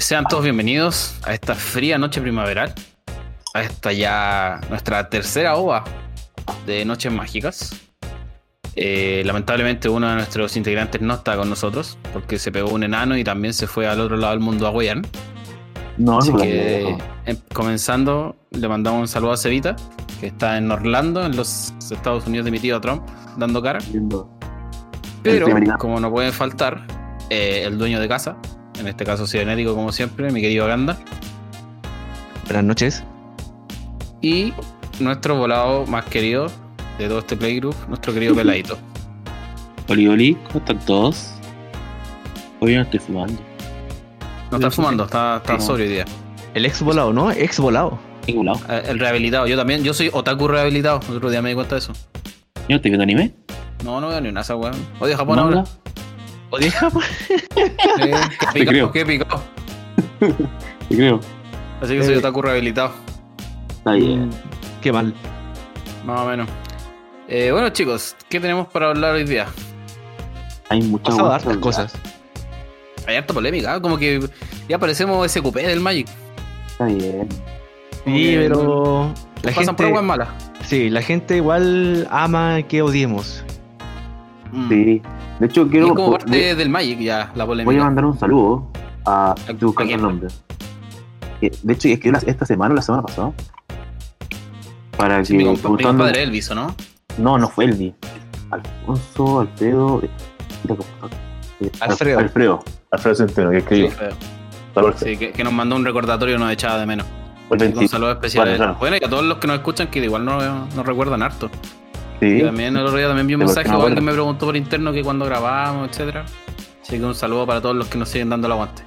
Sean todos bienvenidos a esta fría noche primaveral. A esta ya nuestra tercera ova de Noches Mágicas. Eh, lamentablemente uno de nuestros integrantes no está con nosotros porque se pegó un enano y también se fue al otro lado del mundo a huear. No, Así no, que em, comenzando, le mandamos un saludo a Cevita, que está en Orlando, en los Estados Unidos de mi tío Trump, dando cara. Pero, como no puede faltar, eh, el dueño de casa, en este caso cibernético como siempre, mi querido Ganda, Buenas noches. y nuestro volado más querido de todo este playgroup, nuestro querido Peladito. Oli, Oli, ¿cómo están todos? Hoy no estoy fumando. No está fumando, está, está No. sobrio hoy día. El ex volado, ¿no? Ex volado. Ningún lado. Eh, El rehabilitado, yo también, yo soy otaku rehabilitado, el otro día me di cuenta de eso. ¿Yo no estoy viendo anime? No, no veo ni una esa weón. Odio Japón ¿Manga? ahora. Oye, Eh, qué Te creo. picado, qué picado. Te creo. Así que soy Eh. otaku rehabilitado. Está bien. Mm, Qué mal. Más o menos. Eh, bueno, chicos, ¿qué tenemos para hablar hoy día? Hay muchas cosas. hartas cosas. Hay harta polémica, ¿eh? como que ya parecemos SQP del Magic. Está bien. Sí, pero. La Pasan gente, pruebas malas. sí, la gente igual ama que odiemos. Mm. Sí. De hecho, Y quiero. es como voy, parte del Magic ya, la voy a mandar un saludo a. Estoy buscando el nombre. De hecho, es que esta semana o la semana pasada. Para Sí, mi, que. compa- mi compadre Elvis, ¿o no? No, no fue Elvi. Alfonso, Alfredo. eh, eh, Alfredo. Alfredo. Alfredo Centeno, que escribió. Sí, que, que nos mandó un recordatorio y nos echaba de menos. Un 20. saludo especial. Él. claro. Bueno, y a todos los que nos escuchan que igual no, no recuerdan harto. Sí. También el otro día también vi un mensaje no igual que acuerdo. me preguntó por interno que cuando grabábamos, etcétera. Así que un saludo para todos los que nos siguen dando el aguante.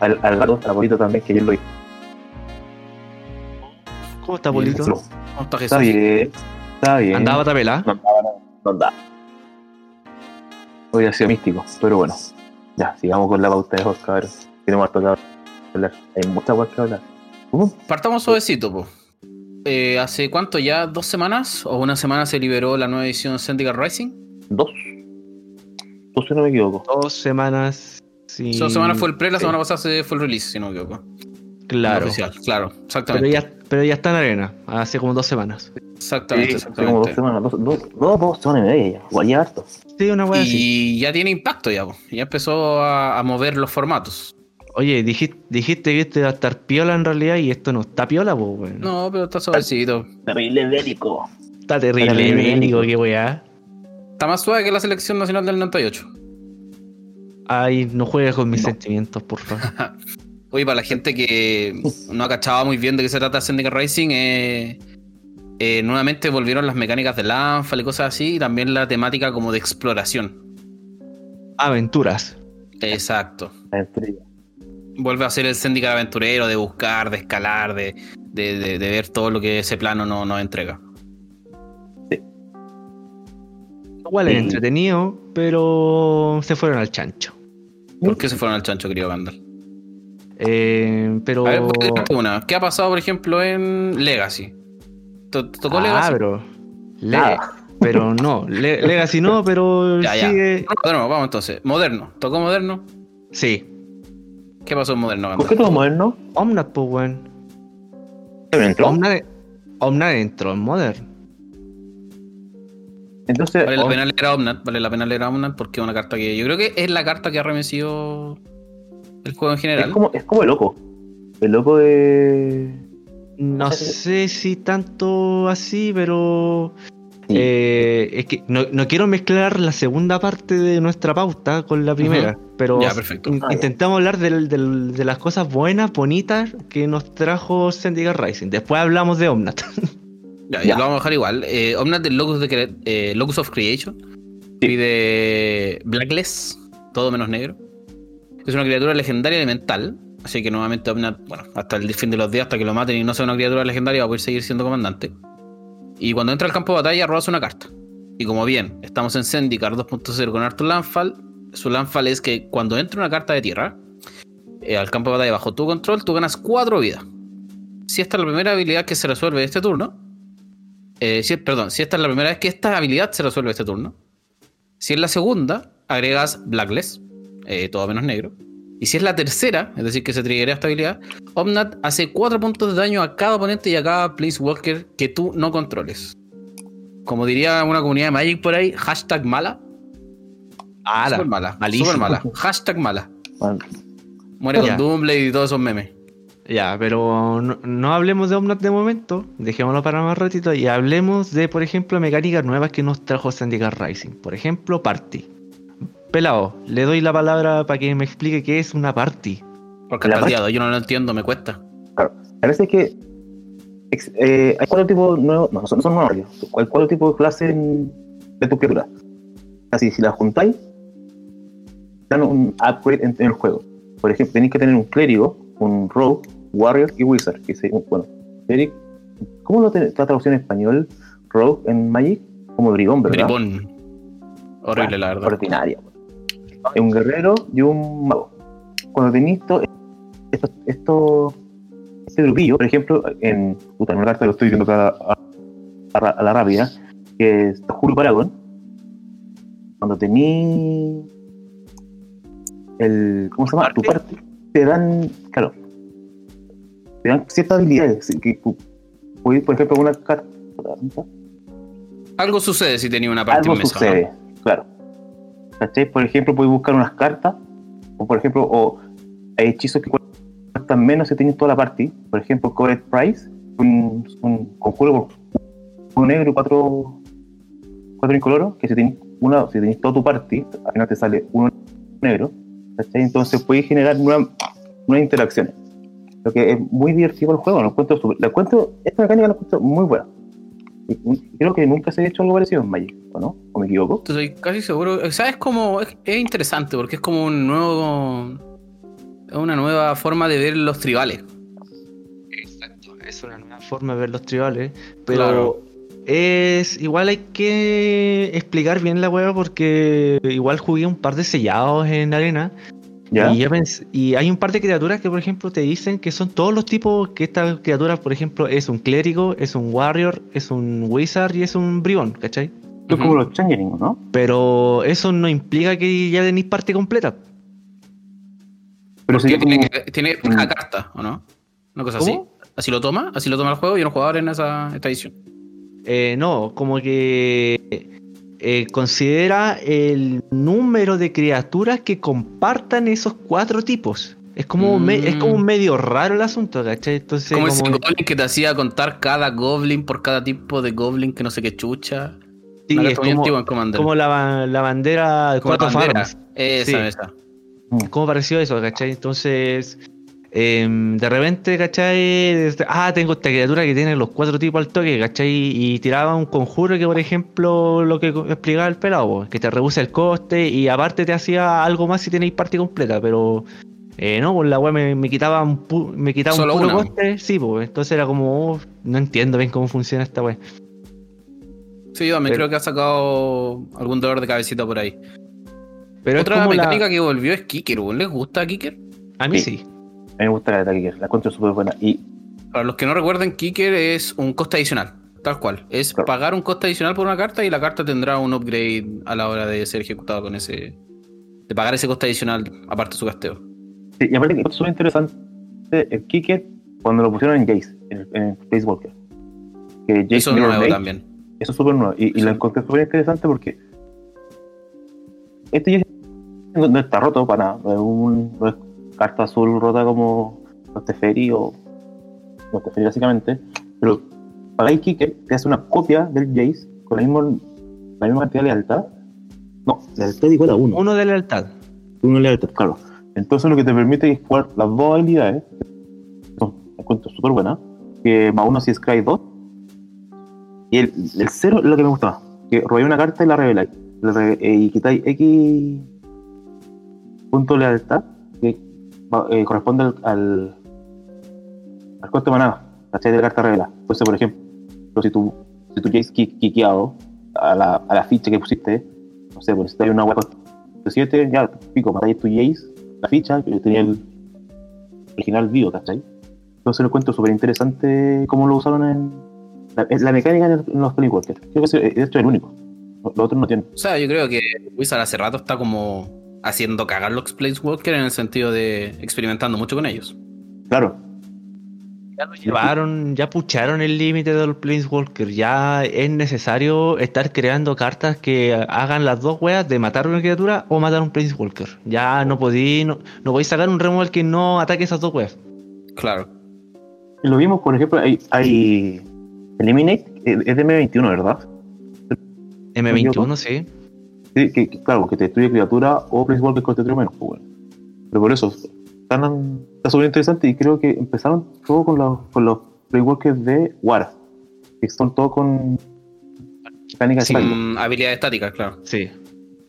Al, al gato, la bolita también, que yo lo hice. ¿Cómo está, Polito? ¿Cómo está Jesús? Está bien. Está bien. Andaba tapela. No andaba, no, no andaba. Hoy ha sido místico, pero bueno. Ya, sigamos con la pauta de Jorge, cabros. Tenemos harto que hablar. Hay muchas cosas que hablar. ¿Cómo? Partamos suavecito, po. Eh, ¿Hace cuánto ya? ¿Dos semanas? ¿O una semana se liberó la nueva edición Syndicate Rising? Dos. Dos, si no me equivoco. Dos semanas. Sí. Dos semanas fue el pre, la sí. semana pasada se fue el release, si no me equivoco. Claro. Oficial, claro, Pero exactamente. ya, pero ya está en arena. Hace como dos semanas. Exactamente, Sí, como dos exactamente. semanas. Dos, dos, dos, dos semanas y media ya. Igual ya harto. Sí, una así. Y ya tiene impacto ya, po. ya empezó a, a mover los formatos. Oye, dijiste, dijiste que esto iba a estar piola en realidad y esto no está piola, pues, weón. No, pero está suavecito. Terrible bélico. Está terrible, Terrible. bélico, qué weá. Está más suave que la selección nacional del 98. Ay, no juegues con mis No. sentimientos, por favor. Oye, para la gente que no ha cachado muy bien de qué se trata Syndicate Racing, eh, eh, nuevamente volvieron las mecánicas de Landfall y cosas así, y también la temática como de exploración. Aventuras. Exacto. Estrella. Vuelve a ser el Syndicate aventurero, de buscar, de escalar, de, de- de- de ver todo lo que ese plano no nos entrega. Igual es Sí. entretenido, pero se fueron al chancho. ¿Por qué se fueron al chancho, querido Gandalf? Eh, pero. A ver, una. ¿Qué ha pasado, por ejemplo, en Legacy? ¿To- ¿Tocó ah, Legacy? pero. Le- pero no. Le- Legacy no, pero Ya, ya. sigue. No, nuevo, vamos entonces. Moderno. ¿Tocó Moderno? Sí. ¿Qué pasó en Moderno, ¿Por qué todo moderno? Omnat, pues, weón. ¿Pero entró? Omnat, Omnat entró en Modern. Entonces, Vale la pena leer a Omnat, vale la pena leer a Omnat porque es una carta que yo creo que es la carta que ha remecido el juego en es, general. como, es como el loco. El loco de. No sé si tanto así, pero. Sí. eh, es que no, no quiero mezclar la segunda parte de nuestra pauta con la primera, pero Ya, perfecto. in- Ah, ya. intentamos hablar del- del- de las cosas buenas, bonitas que nos trajo Syndicate Rising. Después hablamos de Omnat. Ya, Ya. lo vamos a dejar igual. Eh, Omnat del Locus, de eh, Locus of Creation pide Blackless, todo menos negro. Es una criatura legendaria elemental. Así que nuevamente Omnat, bueno, hasta el fin de los días, hasta que lo maten y no sea una criatura legendaria, va a poder seguir siendo comandante. Y cuando entra al campo de batalla, robas una carta. Y como bien, estamos en Zendikar 2.0 con Arthur Landfall, su Landfall es que cuando entra una carta de tierra eh, al campo de batalla bajo tu control, tú ganas 4 vidas. Si esta es la primera habilidad que se resuelve este turno, eh, perdón, si esta es la primera vez que esta habilidad se resuelve este turno, si es la segunda, agregas Blackless, eh, todo menos negro, Y si es la tercera, es decir, que se triggerea esta habilidad, Omnat hace 4 puntos de daño a cada oponente y a cada Walker que tú no controles. Como diría una comunidad de Magic por ahí, hashtag mala. Ah, Super mala, malísimo. super mala. Hashtag mala. Bueno, Muere con Doomblade y todos esos memes. Ya, pero no, no hablemos de Omnat de momento, dejémoslo para más ratito y hablemos de, por ejemplo, mecánicas nuevas que nos trajo Syndicate Rising. Por ejemplo, Party. Pelado, le doy la palabra para que me explique qué es una Party. Porque La hoy yo no lo entiendo, me cuesta. Claro. A veces que ex- eh, hay cuatro tipos nuevos, no, no son, son nuevos, hay cuatro tipos de clases de tu criatura. Así, si las juntáis, dan un upgrade en, en el juego. Por ejemplo, tenéis que tener un clérigo, un rogue, warrior y wizard. Que se, bueno, cleric, ¿cómo lo tiene la traducción en español? Rogue en Magic, como bribón, ¿verdad? Gripón. Horrible, la verdad. Ordinaria. Un guerrero y un mago. Cuando tenéis to- esto, esto- este grupillo, por ejemplo, en, puta, en una carta que lo estoy viendo acá a, a- a la rápida, que es Julio Paragon, cuando tenéis el, ¿cómo se llama? Tu parte, te dan, claro, te dan ciertas habilidades, que por ejemplo, una carta, Algo sucede si tenía una parte algo en mesa. ¿no? sucede, claro. ¿Cachai? Por ejemplo, puedes buscar unas cartas, o por ejemplo, o hay hechizos que cuestan menos si tienes toda la party. Por ejemplo, Covered Price, un, un conjuro por uno negro y cuatro, cuatro incoloros, que si tenéis una, si tenéis toda tu party, al final te sale uno negro, ¿cachai? Entonces puedes generar nuevas, nuevas interacciones. Lo que es muy divertido el juego, lo encuentro, súper- lo encuentro, esta mecánica la encuentro muy buena. Creo que nunca se ha hecho algo parecido en Magic, ¿o no? ¿O me equivoco? Estoy casi seguro. O sea, es como. Es, es interesante porque es como un nuevo. Es una nueva forma de ver los tribales. Exacto, es una nueva forma de ver los tribales, pero Claro. es igual hay que explicar bien la hueá porque igual jugué un par de sellados en arena ¿Ya? y, pens- y hay un par de criaturas que por ejemplo te dicen que son todos los tipos que esta criatura por ejemplo es un clérigo, es un warrior, es un wizard y es un bribón, ¿cachai? Es como los Changeling, ¿no? Pero eso no implica que ya tenéis parte completa. Pero Porque sería tiene, como- que- tiene Mm. una carta, ¿o no? Una cosa ¿Cómo? así. Así lo toma, así lo toma el juego. No jugaba ahora en esa esta edición. Eh, no, como que eh, considera el número de criaturas que compartan esos cuatro tipos. Es como, Mm. me- es como medio raro el asunto, ¿cachai? Entonces, como ese como- goblin que te hacía contar cada goblin por cada tipo de goblin que no sé qué chucha. sí, es como, como la, la bandera de Como cuatro farms. Esa, Sí. esa. ¿Cómo pareció eso, cachai? Entonces, em, de repente, cachai, Desde- ah, tengo esta criatura que tiene los cuatro tipos al toque, cachai, y tiraba un conjuro que, por ejemplo, lo que explicaba el pelado, que te reduce el coste y aparte te hacía algo más si tenéis parte completa, pero eh, no, pues la weá me, me quitaba un, pu- me quitaba un puro una. coste, sí, pues, entonces era como, oh, no entiendo bien cómo funciona esta weá. Sí, yo también Pero- creo que ha sacado algún dolor de cabecita por ahí. Pero Otra la- mecánica que volvió es Kicker. ¿Les gusta Kicker? A mí Sí. sí. A mí me gusta la de Kicker, la encuentro súper buena. Y Para los que no recuerden, Kicker es un coste adicional. Tal cual. Es Claro. pagar un coste adicional por una carta y la carta tendrá un upgrade a la hora de ser ejecutada con ese. De pagar ese coste adicional aparte de su gasteo. Sí, y aparte que es súper interesante el Kicker cuando lo pusieron en Jace, en, en Space Walker. Que Jace Eso es nuevo también. Eso es súper nuevo. Y, y Sí. lo encontré súper interesante porque este Jace no, no está roto para nada. No es, un, no es carta azul rota como los Teferi o los Teferi básicamente. Pero pagáis Kicker, te hace una copia del Jace con la misma, la misma cantidad de lealtad. No, lealtad igual a uno. Uno de lealtad. Uno lealtad, claro. Entonces lo que te permite es jugar las dos habilidades, son, encuentro súper buenas, que más uno si es Cry 2, y el, el cero es lo que me gusta más, que robáis una carta y la reveláis, eh, y quitáis X punto de lealtad, eh, corresponde al, al, al coste maná, ¿cachai? De la carta revelada. Entonces, por ejemplo, si tú, si tú quieres quiqueado a la, a la ficha que pusiste, no sé, pues si hay una de 7, ya, pico, matáis tu Jace, la ficha, que tenía el original vivo, ¿cachai? Entonces lo encuentro súper interesante cómo lo usaron en la, en la mecánica en, los Planeswalkers. Creo que es el único. Los otros no tienen. O sea, yo creo que Wizard hace rato está como haciendo cagar los Planeswalker en el sentido de experimentando mucho con ellos. Claro. Ya lo llevaron, ya pucharon el límite de los Planeswalker. Ya es necesario estar creando cartas que hagan las dos weas de matar una criatura o matar un Planeswalker. Ya no podéis no, no podéis sacar un removal que no ataque esas dos weas. Claro. Lo vimos, por ejemplo, hay, hay Eliminate, eh, es de M21, ¿verdad? M21, sí. Que, que, claro, que te destruye criatura o Planeswalker con destruye menos, pues, bueno. Pero por eso, están, está súper interesante y creo que empezaron todo con los, con los de War, que son todos con mecánicas Sí. estáticas. Habilidades estáticas, claro. Sí.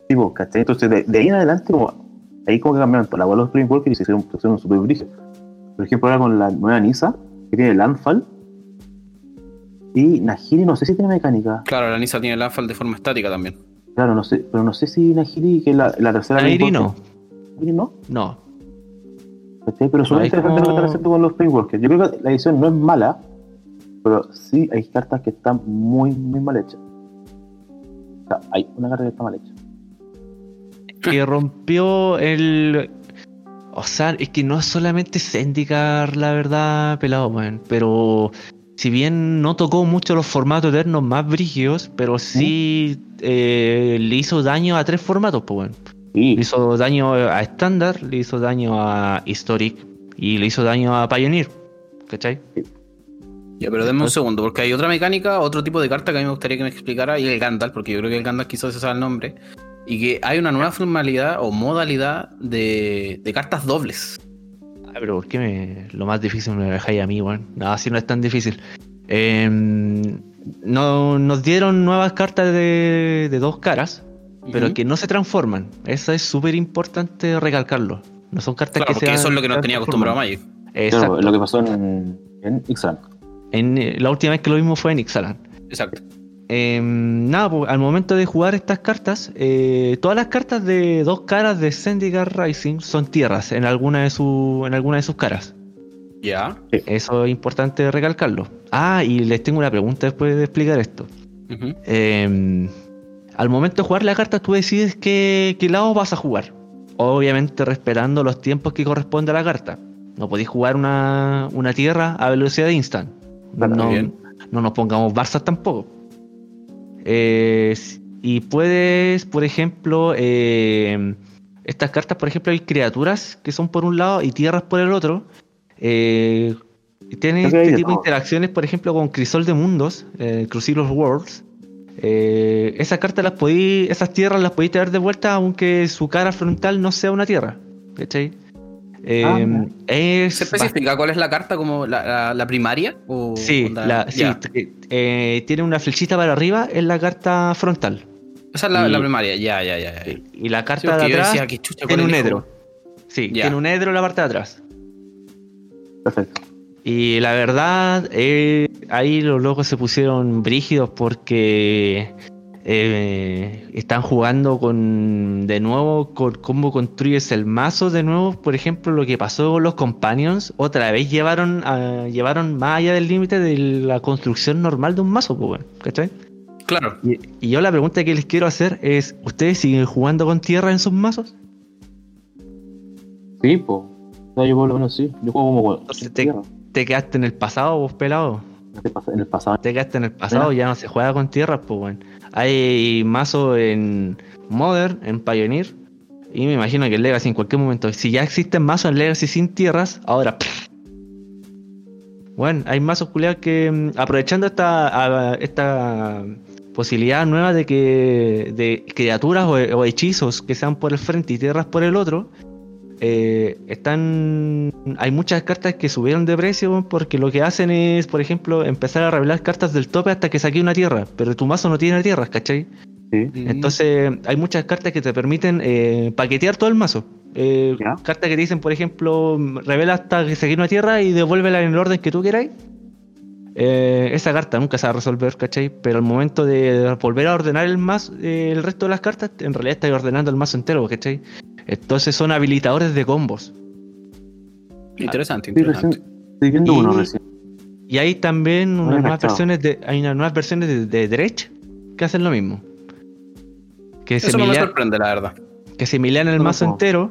Sí, pues, ¿cachai? Entonces, de, de ahí en adelante, como, ahí como que cambiaron toda la bola de los Planeswalkers y se hicieron, se hicieron super brillo. Por ejemplo, ahora con la nueva Nisa, que tiene Landfall, y Nahiri no sé si tiene mecánica. Claro, la Nisa tiene el AFAL de forma estática también. Claro, no sé, pero no sé si Nahiri, que es la, la tercera Nairi no. Nahiri no, No. Pero suena hay interesante lo que están haciendo con los Planeswalkers. Yo creo que la edición no es mala, pero sí hay cartas que están muy, muy mal hechas. O sea, hay una carta que está mal hecha. que rompió el. O sea, es que no es solamente Zendikar, la verdad, pelado, weón. Pero si bien no tocó mucho los formatos eternos más brígidos, pero sí eh, le hizo daño a tres formatos, pues. Sí, Le hizo daño a Standard, le hizo daño a Historic y le hizo daño a Pioneer. ¿Cachai? Ya, pero denme un segundo, porque hay otra mecánica, otro tipo de carta que a mí me gustaría que me explicara, y el Gandalf, porque yo creo que el Gandalf quizás se sabe el nombre, y que hay una nueva formalidad o modalidad de, de cartas dobles. Ah, pero ¿por qué me, lo más difícil me lo dejáis a mí, weón? No, así no es tan difícil. Em, no, nos dieron nuevas cartas de, de dos caras, pero que no se transforman. Eso es súper importante recalcarlo. No son cartas Claro, que porque se eso es lo que nos tenía acostumbrado transforman. Magic. Exacto. claro, lo que pasó en, en Ixalan. En, la última vez que lo vimos fue en Ixalan. Exacto. Em, nada, pues, al momento de jugar estas cartas, eh, todas las cartas de dos caras de Zendikar Rising son tierras en alguna de, su, en alguna de sus caras. Ya. Eso es importante recalcarlo. Ah, y les tengo una pregunta después de explicar esto. Eh, al momento de jugar la carta, tú decides qué, qué lado vas a jugar. Obviamente respetando los tiempos que corresponde a la carta. No podéis jugar una, una tierra a velocidad de instant. No, bien. no nos pongamos Barça tampoco. Eh, y puedes, por ejemplo, eh, estas cartas, por ejemplo, hay criaturas que son por un lado y tierras por el otro. Eh, tienen este tipo de interacciones, por ejemplo, con Crisol de Mundos, eh, Crucible of Worlds. Eh, esas cartas las podí, esas tierras las podéis traer de vuelta aunque su cara frontal no sea una tierra. ¿Cachai? Eh, Ah, es ¿Se especifica cuál es la carta como la, la- la primaria? O Sí, onda- la- sí, eh, tiene una flechita para arriba en la carta frontal. Esa es la, y- la primaria, ya, ya, ya. ya. Y la Sí, carta porque de atrás decía, ¿qué chucha, tiene un elijo? edro. Sí, Ya. tiene un edro en la parte de atrás. Perfecto. Y la verdad, eh, ahí los locos se pusieron brígidos porque eh, están jugando con de nuevo con cómo construyes el mazo de nuevo. Por ejemplo, lo que pasó con los Companions, otra vez llevaron a- llevaron más allá del límite de la construcción normal de un mazo, pues, bueno, ¿cachai? Claro. Y, y yo la pregunta que les quiero hacer es, ¿ustedes siguen jugando con tierra en sus mazos? Sí, pues. yo por lo menos sí. Yo juego como. Entonces te- ¿Te quedaste en el pasado, vos pelado? En el pasado. Te quedaste en el pasado, ya no se juega con tierras, pues bueno. Hay mazos en Modern, en Pioneer, y me imagino que en Legacy en cualquier momento. Si ya existen mazos en Legacy sin tierras, ahora. Bueno, hay mazos culiados que mm, aprovechando esta, esta posibilidad nueva de que de criaturas o hechizos que sean por el frente y tierras por el otro, eh, están hay muchas cartas que subieron de precio porque lo que hacen es, por ejemplo, empezar a revelar cartas del tope hasta que saque una tierra, pero tu mazo no tiene tierras, ¿cachai? Sí. Entonces hay muchas cartas que te permiten eh, paquetear todo el mazo. Eh. Cartas que te dicen, por ejemplo, revela hasta que saque una tierra y devuélvela en el orden que tú queráis. Eh, esa carta nunca se va a resolver, ¿cachai? Pero al momento de volver a ordenar el mazo, eh, el resto de las cartas, en realidad estás ordenando el mazo entero, ¿cachai? Entonces son habilitadores de combos. Interesante, Sí, interesante. Y- uno recién. Y hay también unas nuevas versiones de. Hay unas nuevas versiones de, de Dredge que hacen lo mismo. Que es Eso no me sorprende, la verdad. que se milean el mazo entero.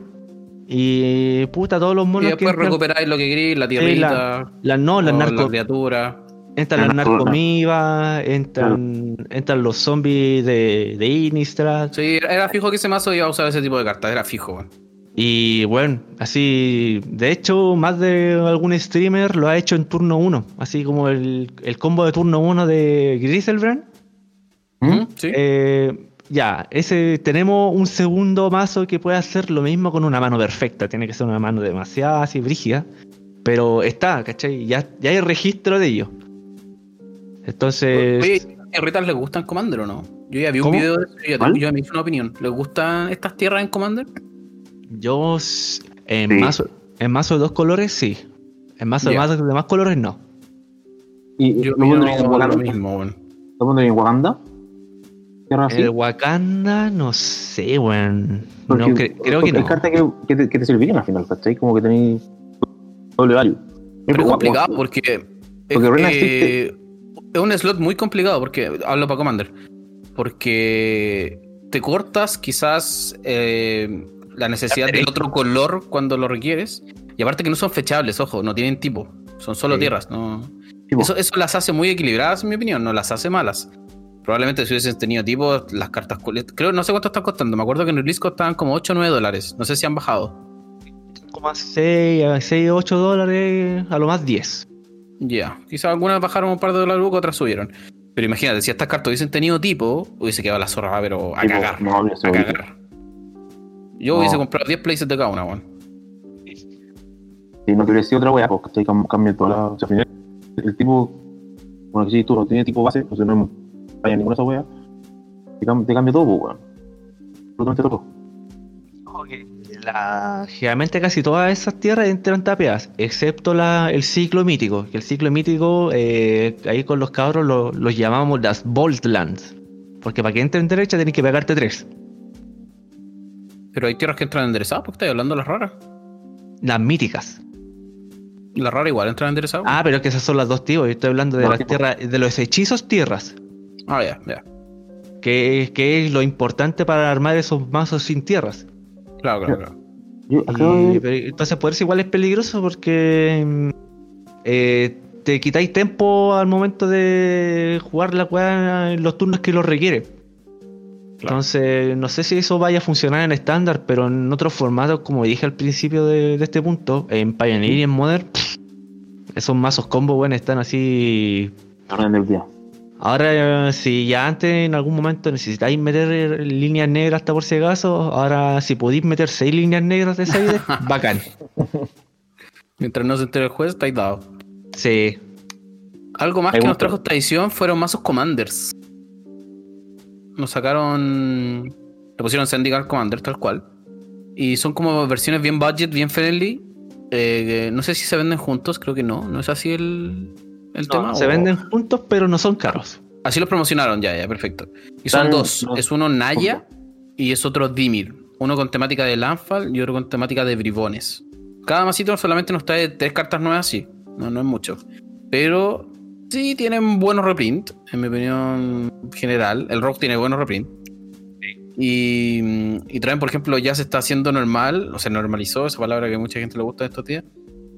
Y puta, todos los Y monos que después recuperáis lo que queréis, la tierrita, las no, las narco, la criatura. Entran Las narco- narcomivas, entran, entran los zombies de, de Innistrad. Sí, era era fijo que ese mazo iba a usar ese tipo de cartas, era fijo, weón. Y bueno, así, de hecho, más de algún streamer lo ha hecho en turno 1. Así como el, el combo de turno 1 de Griselbrand. ¿Mm? Sí. Eh, ya, ese tenemos un segundo mazo que puede hacer lo mismo con una mano perfecta. Tiene que ser una mano demasiado así brígida. Pero está, ¿cachai? Ya, ya hay registro de ello. Entonces. Oye, ¿a tierritas les gustan Commander o no? Yo ya vi un ¿Cómo? video de eso y yo, me hice una opinión. ¿Les gustan estas tierras en Commander? Yo en Sí. mazo en mazo de dos colores sí. En mazo Ya. de, más, de más colores no. Y Yo lo pondría en opino Wakanda. lo mismo, weón. Lo pondría en Wakanda. Tierra así. El Wakanda no sé, weón. Porque- No, cre- creo que no. Hay cartas que, que te, que te servirían al final, ¿cachai? Como que tenéis doble value. Pero es complicado porque. es Porque Rena que- es un slot muy complicado porque. Hablo para Commander. Porque te cortas quizás eh, la necesidad del otro color cuando lo requieres. Y aparte que no son fechables, ojo, no tienen tipo. Son solo Sí. tierras, no. Eso, eso las hace muy equilibradas, en mi opinión, no las hace malas. Probablemente si hubiesen tenido tipo, las cartas. Creo, no sé cuánto están costando. Me acuerdo que en el disco estaban como 8 o 9 dólares. No sé si han bajado. Como a 6, a 6, 8 dólares, a lo más 10. Ya, quizás algunas bajaron un par de dólares, otras subieron. Pero imagínate, si estas cartas hubiesen tenido tipo, hubiese quedado la zorra, pero a cagar. No, habría sido a cagar. Yo No. hubiese comprado 10 places de cada una, weón. Si no te hubiera sido otra wea, pues ¿cachai? Cam- Cambia toda la. O sea, al final, el tipo. Bueno, que si tú no tienes tipo base, sea, no vaya ninguna de esas weas. Te, cam- te cambia todo, pues, weón. Absolutamente todo. La- generalmente casi todas esas tierras entran tapeadas, excepto la, el ciclo mítico. Que el ciclo mítico, eh, ahí con los cabros lo- los llamamos las Boltlands. Porque para que entre en derecha tenés que pegarte tres. Pero hay tierras que entran enderezadas, porque estoy hablando de las raras. Las míticas. Las raras igual entran enderezadas. Ah, pero es que esas son las dos tíos. Yo estoy hablando de No, las tierras, de los hechizos tierras. Ah, ya, ya. Que, que es lo importante para armar esos mazos sin tierras. Claro, claro, claro. Yo Y- de. entonces poderse igual es peligroso porque mm, eh, te quitáis tiempo al momento de jugar la weá en los turnos que lo requiere. Entonces, no sé si eso vaya a funcionar en estándar, pero en otros formatos, como dije al principio de, de este punto, en Pioneer y en Modern, pff, esos mazos combo, bueno, están así. Orden del día. Ahora, si ya antes en algún momento necesitáis meter eh, líneas negras hasta por si acaso, ahora si podéis meter seis líneas negras de Side, bacán. Mientras no se entere el juez, estáis dado. Sí, Algo más que nos trajo esta edición fueron mazos Commanders. Nos sacaron. Le pusieron Syndical Commander, tal cual. Y son como versiones bien budget, bien friendly. Eh, no sé si se venden juntos, creo que no. ¿No es así el, el No, tema? se o- venden juntos, pero no son caros. Así los promocionaron, ya, ya, perfecto. Y son dos. Es uno Naya y es otro Dimir. Uno con temática de Landfall y otro con temática de Bribones. Cada masito solamente nos trae tres cartas nuevas, sí. No, no es mucho. Pero sí tienen buenos reprint, en mi opinión general. El rock tiene buenos reprint. Y, y traen, por ejemplo, ya se está haciendo normal, o se normalizó, esa palabra que mucha gente le gusta de estos días,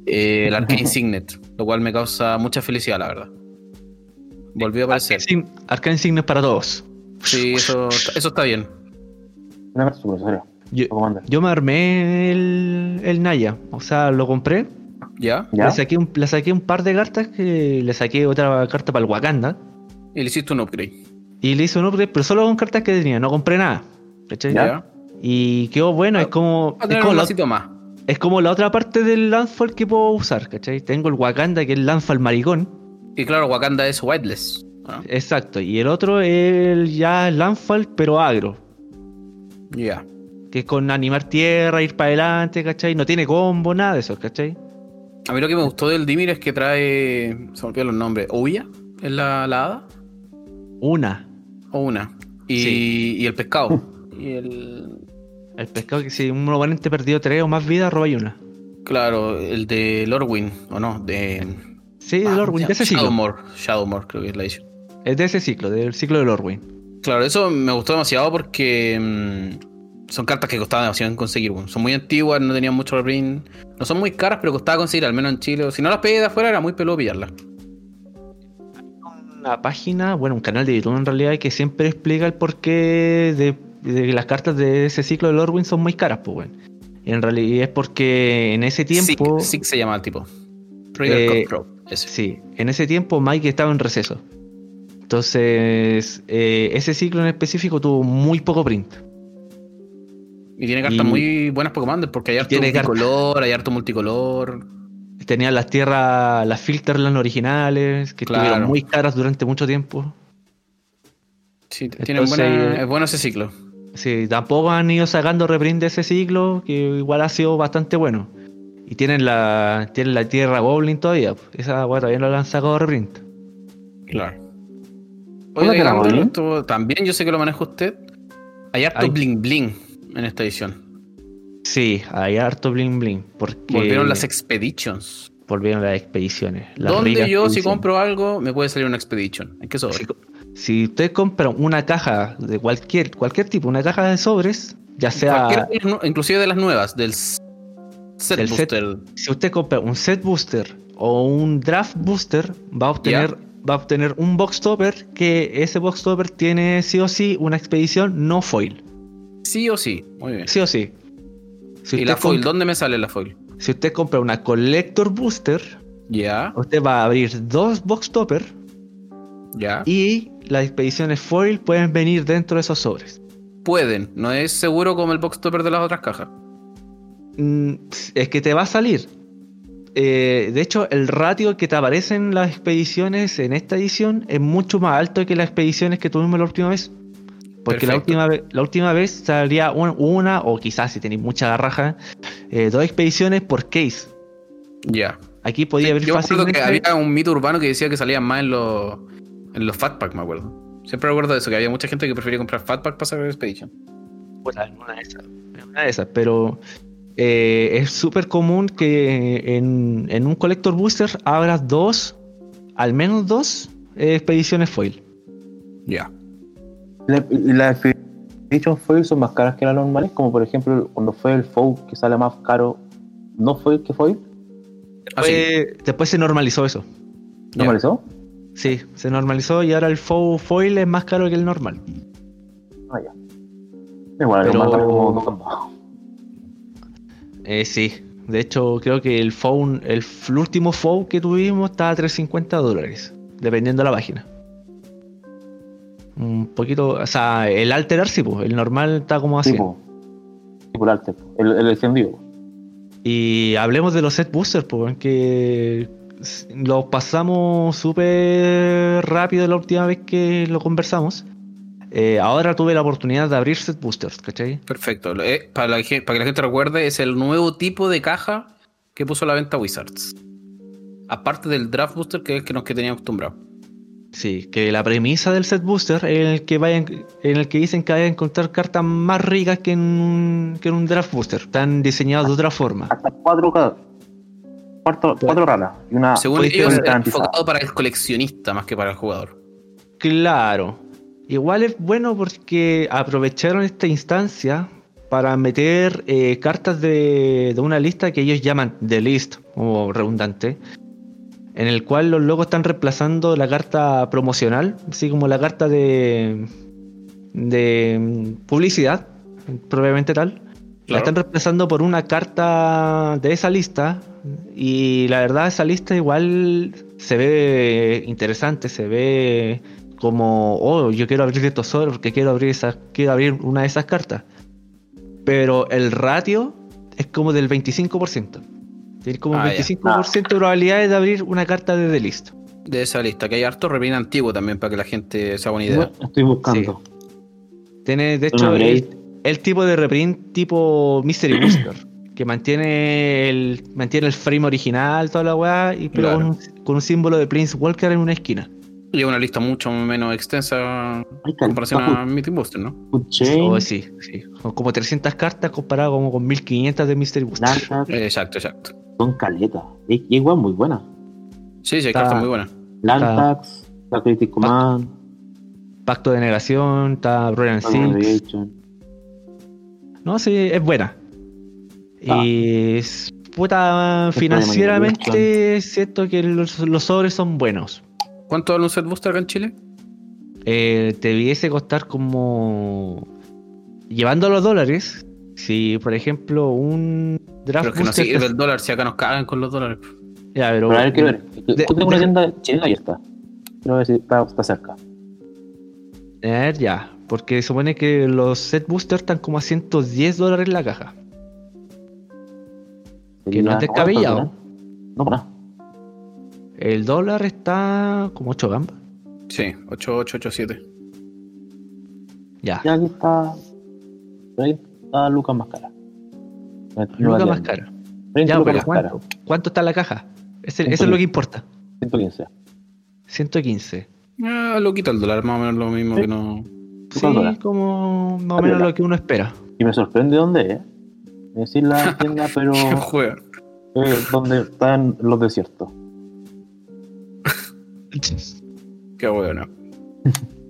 eh, el Arcane Signet, lo cual me causa mucha felicidad, la verdad. Volvió a aparecer. Arcane, Arcane Signet para todos. Sí, eso, eso está bien. Yo, yo me armé el, el Naya, o sea, lo compré. ¿Ya? ¿Ya? Le saqué, un, le saqué un par de cartas, que le saqué otra carta para el Wakanda. Y le hiciste un upgrade. Y le hice un upgrade, pero solo con cartas que tenía, no compré nada. ¿Ya? Y quedó bueno, es como, a es como, un la, más. Es como la otra parte del Landfall que puedo usar, ¿cachai? Tengo el Wakanda, que es el Landfall maricón. Y claro, Wakanda es whiteless. ¿no? Exacto. Y el otro es el ya Landfall, pero agro. Ya. Que es con animar tierra, ir para adelante, ¿cachai? No tiene combo, nada de eso, ¿cachai? A mí lo que me gustó del Dimir es que trae. Se me los nombres. ¿Ouya? ¿Es la, la hada? Una. O una. Y, Sí. y el pescado. y el. El pescado que si un oponente perdió tres o más vidas, roba y una. Claro, el de Lorwyn, ¿o no? De. Sí, Ah, Lorwyn, de ese ciclo. Shadowmoor. Shadowmoor, creo que es la edición. Es de ese ciclo, del ciclo de Lorwyn. Claro, eso me gustó demasiado porque mm, son cartas que costaban demasiado en conseguir. Son muy antiguas, no tenían mucho reprint. No son muy caras, pero costaba conseguir, al menos en Chile. Si no las pedí de afuera, era muy peludo pillarlas. Una página, bueno, un canal de YouTube en realidad que siempre explica el porqué de, las cartas de ese ciclo de Lorwyn son muy caras, pues. Y en realidad es porque en ese tiempo. Six se llama el tipo. Trigger Eh, ese. Sí, en ese tiempo Mike estaba en receso. Entonces, eh, ese ciclo en específico tuvo muy poco print. Y tiene cartas y- muy buenas Pokémon porque hay harto multicolor, hay harto multicolor. Tenían las tierras, las Filterland originales, que Claro. estuvieron muy caras durante mucho tiempo. Sí, tiene Entonces- buena, es bueno ese ciclo. Sí, tampoco han ido sacando reprint de ese ciclo, que igual ha sido bastante bueno. Y tienen la, tienen la tierra Goblin todavía. Esa weá todavía no la han sacado reprint. Claro. ¿Cómo Oye, que esto también yo sé que lo maneja usted. Hay harto Hay- bling bling en esta edición. Sí, hay harto bling bling. Porque Volvieron las expeditions. volvieron las expediciones. las Donde yo si compro algo me puede salir una expedition. ¿En qué sobre? Si, si usted compra una caja de cualquier, cualquier tipo, una caja de sobres, ya sea. Inclusive de las nuevas, del set Del set. booster. Si usted compra un set booster o un draft booster, va a obtener, va a obtener un box topper que ese box topper tiene sí o sí una expedición no foil. Sí o sí. Muy bien. Sí o sí. Si ¿Y la foil? ¿Dónde me sale la foil? si usted compra una collector booster, Ya, usted va a abrir dos box topper ya. y las expediciones foil pueden venir dentro de esos sobres. Pueden. No es seguro como el box topper de las otras cajas. Mm, es que te va a salir. Eh, de hecho, el ratio que te aparece en las expediciones en esta edición es mucho más alto que las expediciones que tuvimos la última vez. Porque la última, vez, la última vez salía un- una, o quizás si tenéis mucha garraja, eh, dos expediciones por case. Ya. Aquí podía haber Yo fácilmente. que había un mito urbano que decía que salían más en los, en los Fat Pack, me acuerdo. Siempre recuerdo eso, que había mucha gente que prefería comprar Fat Pack para sacar Expedition. Puta, en una de esas. en una de esas, pero eh, es súper común que en, en un Collector Booster abras dos, al menos dos eh, expediciones foil. Ya. La- Y las Expedition Foil son más caras que las normales, como por ejemplo cuando fue el Foil que sale más caro, no Foil que Foil, Así. Después, después se normalizó eso. ¿normalizó? Sí, se normalizó y ahora el fo- foil es más caro que el normal. Ah, ya. Igual, Pero- más caro como. Eh, sí, de hecho creo que el phone, el último phone que tuvimos estaba a 350 dólares, dependiendo de la página. Un poquito, o sea, el alterar sí, pues, el normal está como así. Tipo, tipo el el, encendido. Y hablemos de los set boosters, pues, que los pasamos súper rápido la última vez que lo conversamos. Eh, ahora tuve la oportunidad de abrir set boosters, ¿cachai? Perfecto. Lo- eh, para, la gen- para que la gente recuerde, es el nuevo tipo de caja que puso a la venta Wizards. Aparte del Draft Booster, que es el que nos que tenía acostumbrado. Sí, que la premisa del set booster es en el que vayan, en el que dicen que vayan a encontrar cartas más ricas que en un, que en un draft booster. Están diseñados de otra forma. Hasta cuatro cada. Cuatro, cuatro raras. Y una. Según ellos, es enfocado para el coleccionista más que para el jugador. Claro. Igual es bueno porque aprovecharon esta instancia para meter eh, cartas de, de una lista que ellos llaman The List, como redundante, en el cual los logos están reemplazando la carta promocional, así como la carta de, de mm, publicidad, probablemente tal. La están reemplazando por una carta de esa lista y la verdad esa lista igual se ve interesante, se ve como, oh, yo quiero abrir estos sobres porque quiero abrir, esa, quiero abrir una de esas cartas. Pero el ratio es como del 25%. Tienes como Ah, un ya. 25% de probabilidades de abrir una carta de The List. De esa lista, que hay harto reprint antiguo también para que la gente se haga una idea. Estoy buscando. Tiene, de hecho, el, el tipo de reprint tipo Mystery Booster, que mantiene el, mantiene el frame original, toda la weá, y pero Claro. con, un, con un símbolo de Prince Walker en una esquina. Y es una lista mucho menos extensa en está. comparación está a Meeting Booster, ¿no? Oh, sí, sí. Como 300 cartas comparado como con 1500 de Mystery Eh, Exacto, exacto. son caletas. Y igual muy buena. Sí, sí, hay Está- cartas muy buenas. Lantax, la Critic Command, Pacto de Negación, está Six. Radiation. No, sí, es buena. Ah. Y es- puta, financieramente siento que los, los sobres son buenos. ¿Cuánto vale un set booster acá en Chile? Eh, te debiese costar como. Llevando los dólares, si por ejemplo un draft Pero es que no sirve te- el dólar si acá nos cagan con los dólares. Ya, pero- Pero a ver, quiero ver. de- tengo una de- tienda chilena y está. Quiero ver si está, está cerca. A ver, ya. Porque se supone que los set boosters están como a 110 dólares la caja. Que no es descabellado. No, para. El dólar está como 8 gambas. Sí, 8887. Ya. Ya aquí está. Ahí está Lucas más cara. Lucas más cara. 30 Ya, lucas pero más ¿cuánto? cara. ¿Cuánto está la caja? Ese- eso es lo que importa. 115. 115. Ah, lo quita el dólar, más o menos lo mismo Sí. que no. Sí, como más o menos lo que uno espera. Y me sorprende dónde es. Me decís la tienda, pero ¿Qué juega? eh, donde están los desiertos. Qué bueno.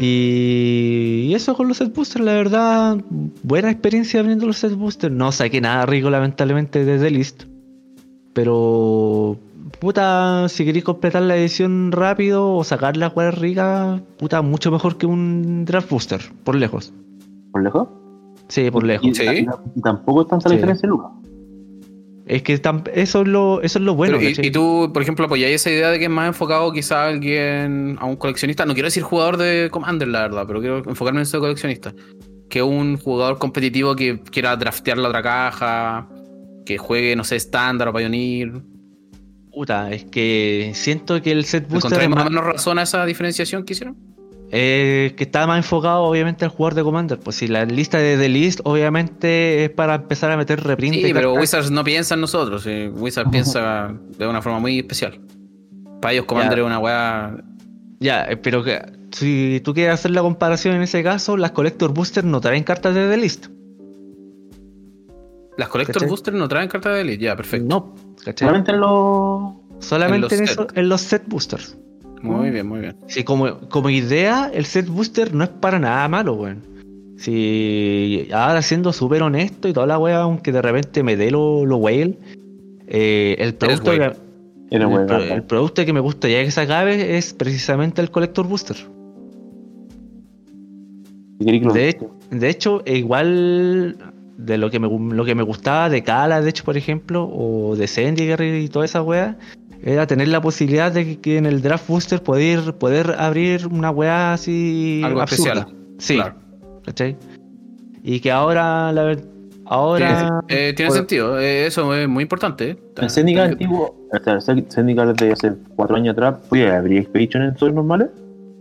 Y y eso con los set boosters, la verdad, buena experiencia abriendo los set boosters. No saqué nada rico, lamentablemente, desde list. Pero, puta, si queréis completar la edición rápido o sacar las weas ricas, puta, mucho mejor que un draft booster, por lejos. ¿Por lejos? Sí, por lejos. Y, Sí. y tampoco es tanta la Sí. diferencia, Lucas. Es que eso es lo, eso es lo bueno. Pero, y, y tú, por ejemplo, apoyáis esa idea de que es más enfocado quizá a alguien, a un coleccionista. No quiero decir jugador de Commander, la verdad, pero quiero enfocarme en ese coleccionista. Que un jugador competitivo que quiera draftear la otra caja, que juegue, no sé, estándar o Pioneer. Puta, es que siento que el set booster ¿Encontráis más o menos razón a esa diferenciación que hicieron? Eh, que está más enfocado obviamente al jugador de Commander. Pues si la lista de The List obviamente es para empezar a meter reprint. Sí, pero cartas. Wizards no piensa en nosotros. eh. Wizards piensa de una forma muy especial. Para ellos, Commander es una weá. Ya, eh, pero que si tú quieres hacer la comparación en ese caso, las Collector Booster no traen cartas de The List. Las Collector ¿Cachai? Booster no traen carta de Elite, ya, perfecto. No, ¿cachai? Solamente en los. Solamente en en, los eso, set. en los set boosters. Muy bien, muy bien. Sí, como, como idea, el set booster no es para nada malo, weón. Si ahora siendo súper honesto y toda la wea, aunque de repente me dé lo, lo whale, eh, el producto whale. que, el, bueno. pro- el producto que me gusta ya que se acabe es precisamente el Collector Booster. De hecho, e igual de lo que, me, lo que me gustaba de Kala, de hecho, por ejemplo, o de Zendikar y toda esa wea, era tener la posibilidad de que, que en el Draft Booster poder, poder abrir una wea así Algo absurda. especial. Sí, Claro. ¿cachai? Y que ahora, la ver- ahora... Eh, tiene por- sentido, eh, eso es muy importante. eh. El Zendikar antiguo, o sea, el de hace cuatro años atrás, ¿puede abrir Expedition en sobres normales?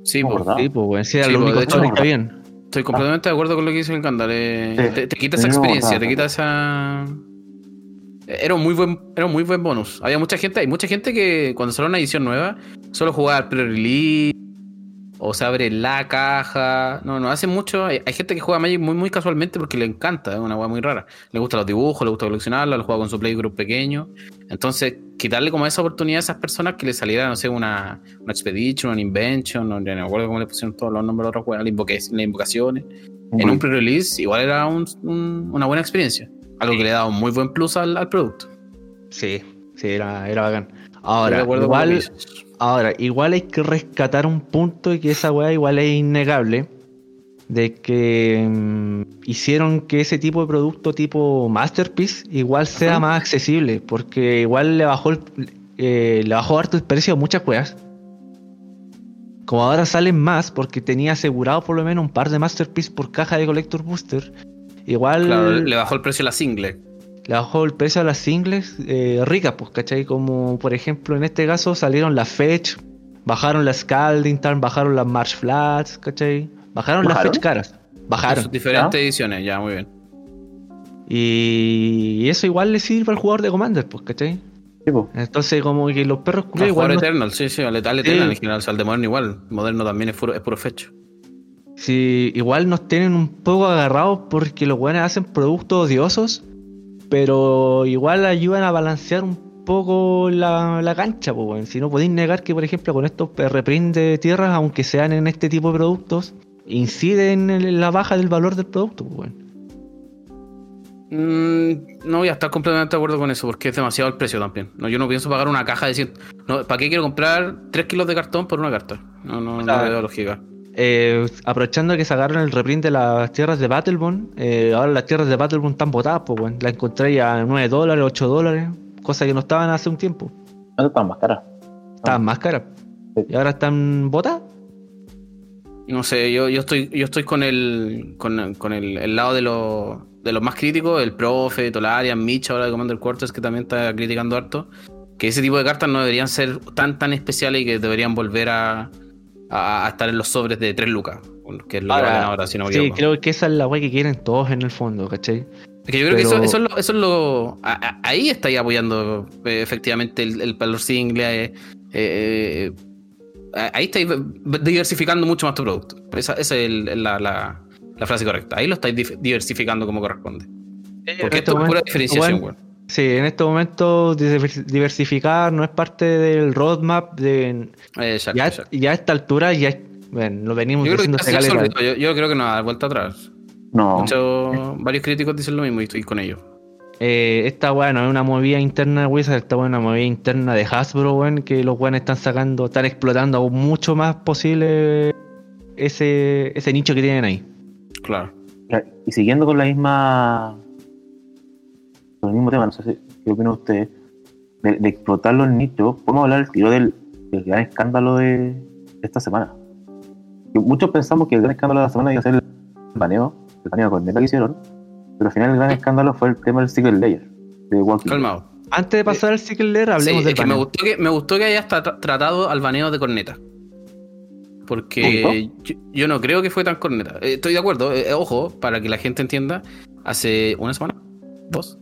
Sí, No. ¿verdad? Sí, pues, weón, sí, era Sí, lo pues, único de que hecho- está bien. Estoy completamente de acuerdo con lo que dice el Gandalf. eh, Sí. te, te quita esa experiencia, te quita esa. Era un muy buen, era un muy buen bonus. Había mucha gente, hay mucha gente que cuando sale una edición nueva, solo juega al pre-release o se abre la caja. No, no hace mucho. Hay, hay gente que juega Magic muy, muy casualmente porque le encanta, es una weá muy rara. Le gustan los dibujos, le gusta coleccionarla, lo juega con su playgroup pequeño. Entonces, quitarle como esa oportunidad a esas personas que le saliera, no sé, una, una Expedition, una Invention, no, no me acuerdo cómo le pusieron todos los nombres de otras weas, las invoca- las invocaciones en un pre-release igual era un- un- una buena experiencia. Algo que le daba un muy buen plus al, al producto. Sí, sí, era, era bacán. Ahora, igual. Ahora, igual hay que rescatar un punto y que esa weá igual es innegable. De que mm, hicieron que ese tipo de producto tipo Masterpiece igual sea Ajá. más accesible. Porque igual le bajó el, eh, le bajó harto el precio a muchas weas. Como ahora salen más, porque tenía asegurado por lo menos un par de Masterpiece por caja de Collector Booster. Igual Claro, le bajó el precio a la single. Le bajó el precio a las singles eh, ricas, pues, ¿cachai? Como por ejemplo en este caso salieron las Fetch, bajaron las Scalding Tarn, bajaron las Marsh Flats, ¿cachai? Bajaron, las ¿Bajaron? Fetch caras, bajaron. sus diferentes ediciones, ya, muy bien. Y eso igual le sirve al jugador de Commander, pues, ¿cachai? Sí. Entonces como que los perros Al culiados jugador igual no- Eternal, sí, sí, al al Sí. Eternal en general. O sea, al de moderno igual. Moderno también es puro, es puro fecho. Sí, igual nos tienen un poco agarrados porque los buenos hacen productos odiosos, pero igual ayudan a balancear un poco la, la cancha, pues, weón. Si no podéis negar que, por ejemplo, con estos reprint de tierras, aunque sean en este tipo de productos, incide en la baja del valor del producto, pues, weón. Mm, no voy a estar completamente de acuerdo con eso porque es demasiado el precio también. No, yo no pienso pagar una caja de 100. No, ¿Para qué quiero comprar 3 kilos de cartón por una carta? No, no, sea, no veo lógica. Eh, aprovechando que sacaron el reprint de las tierras de Battleborn, eh, ahora las tierras de Battleborn están botadas, pues, weón. Las encontré a 9 dólares, 8 dólares, cosas que no estaban hace un tiempo. No están más caras. Estaban más caras. Sí. Y ahora están botadas. No sé, yo, yo estoy yo estoy con el con, con el, el lado de los de los más críticos, el profe, Tolarian, Mitch, ahora de Commander Quarters, que también está criticando harto, que ese tipo de cartas no deberían ser tan tan especiales y que deberían volver a, a, a estar en los sobres de 3 lucas, que es lo que Ahora, valen ahora, si no me sí, equivoco. creo que esa es la wey que quieren todos en el fondo, ¿cachai? Es que yo creo que eso, eso es lo, eso es lo- a- a- ahí estáis apoyando eh, efectivamente el, el valor single. eh, eh, ahí estáis diversificando mucho más tu producto. Esa, esa es el- la, la- la frase correcta. Ahí lo estáis diversificando como corresponde. Porque esto es pura diferenciación, bueno, weón. Sí, en este momento divers- diversificar no es parte del roadmap de exacto, ya, exacto. ya a esta altura ya bueno, lo venimos Yo creo, que diciendo caleta. absoluto. yo, yo creo que no va a dar vuelta atrás. No. Muchos- varios críticos dicen lo mismo y estoy con ellos. Eh, esta weá no es una movida interna de Wizard, esta es una movida interna de Hasbro, weón, que los weones están sacando, están explotando aún mucho más posible ese, ese nicho que tienen ahí. Claro. Y siguiendo con la misma. El mismo tema, no sé si, qué opinan ustedes. De, de explotar los nichos, podemos hablar tiro del, del gran escándalo de, esta semana. Que muchos pensamos que el gran escándalo de la semana iba a ser el baneo, el baneo con que hicieron, pero al final el gran escándalo fue el tema del Secret Layer de Walking. Calmado. Antes de pasar al Cycle Layer, hablemos Sí, del es que me gustó que me gustó que hayas tra- tratado al baneo de corneta. Porque yo, yo no creo que fue tan corneta. Eh, estoy de acuerdo, eh, ojo, para que la gente entienda. Hace una semana, dos,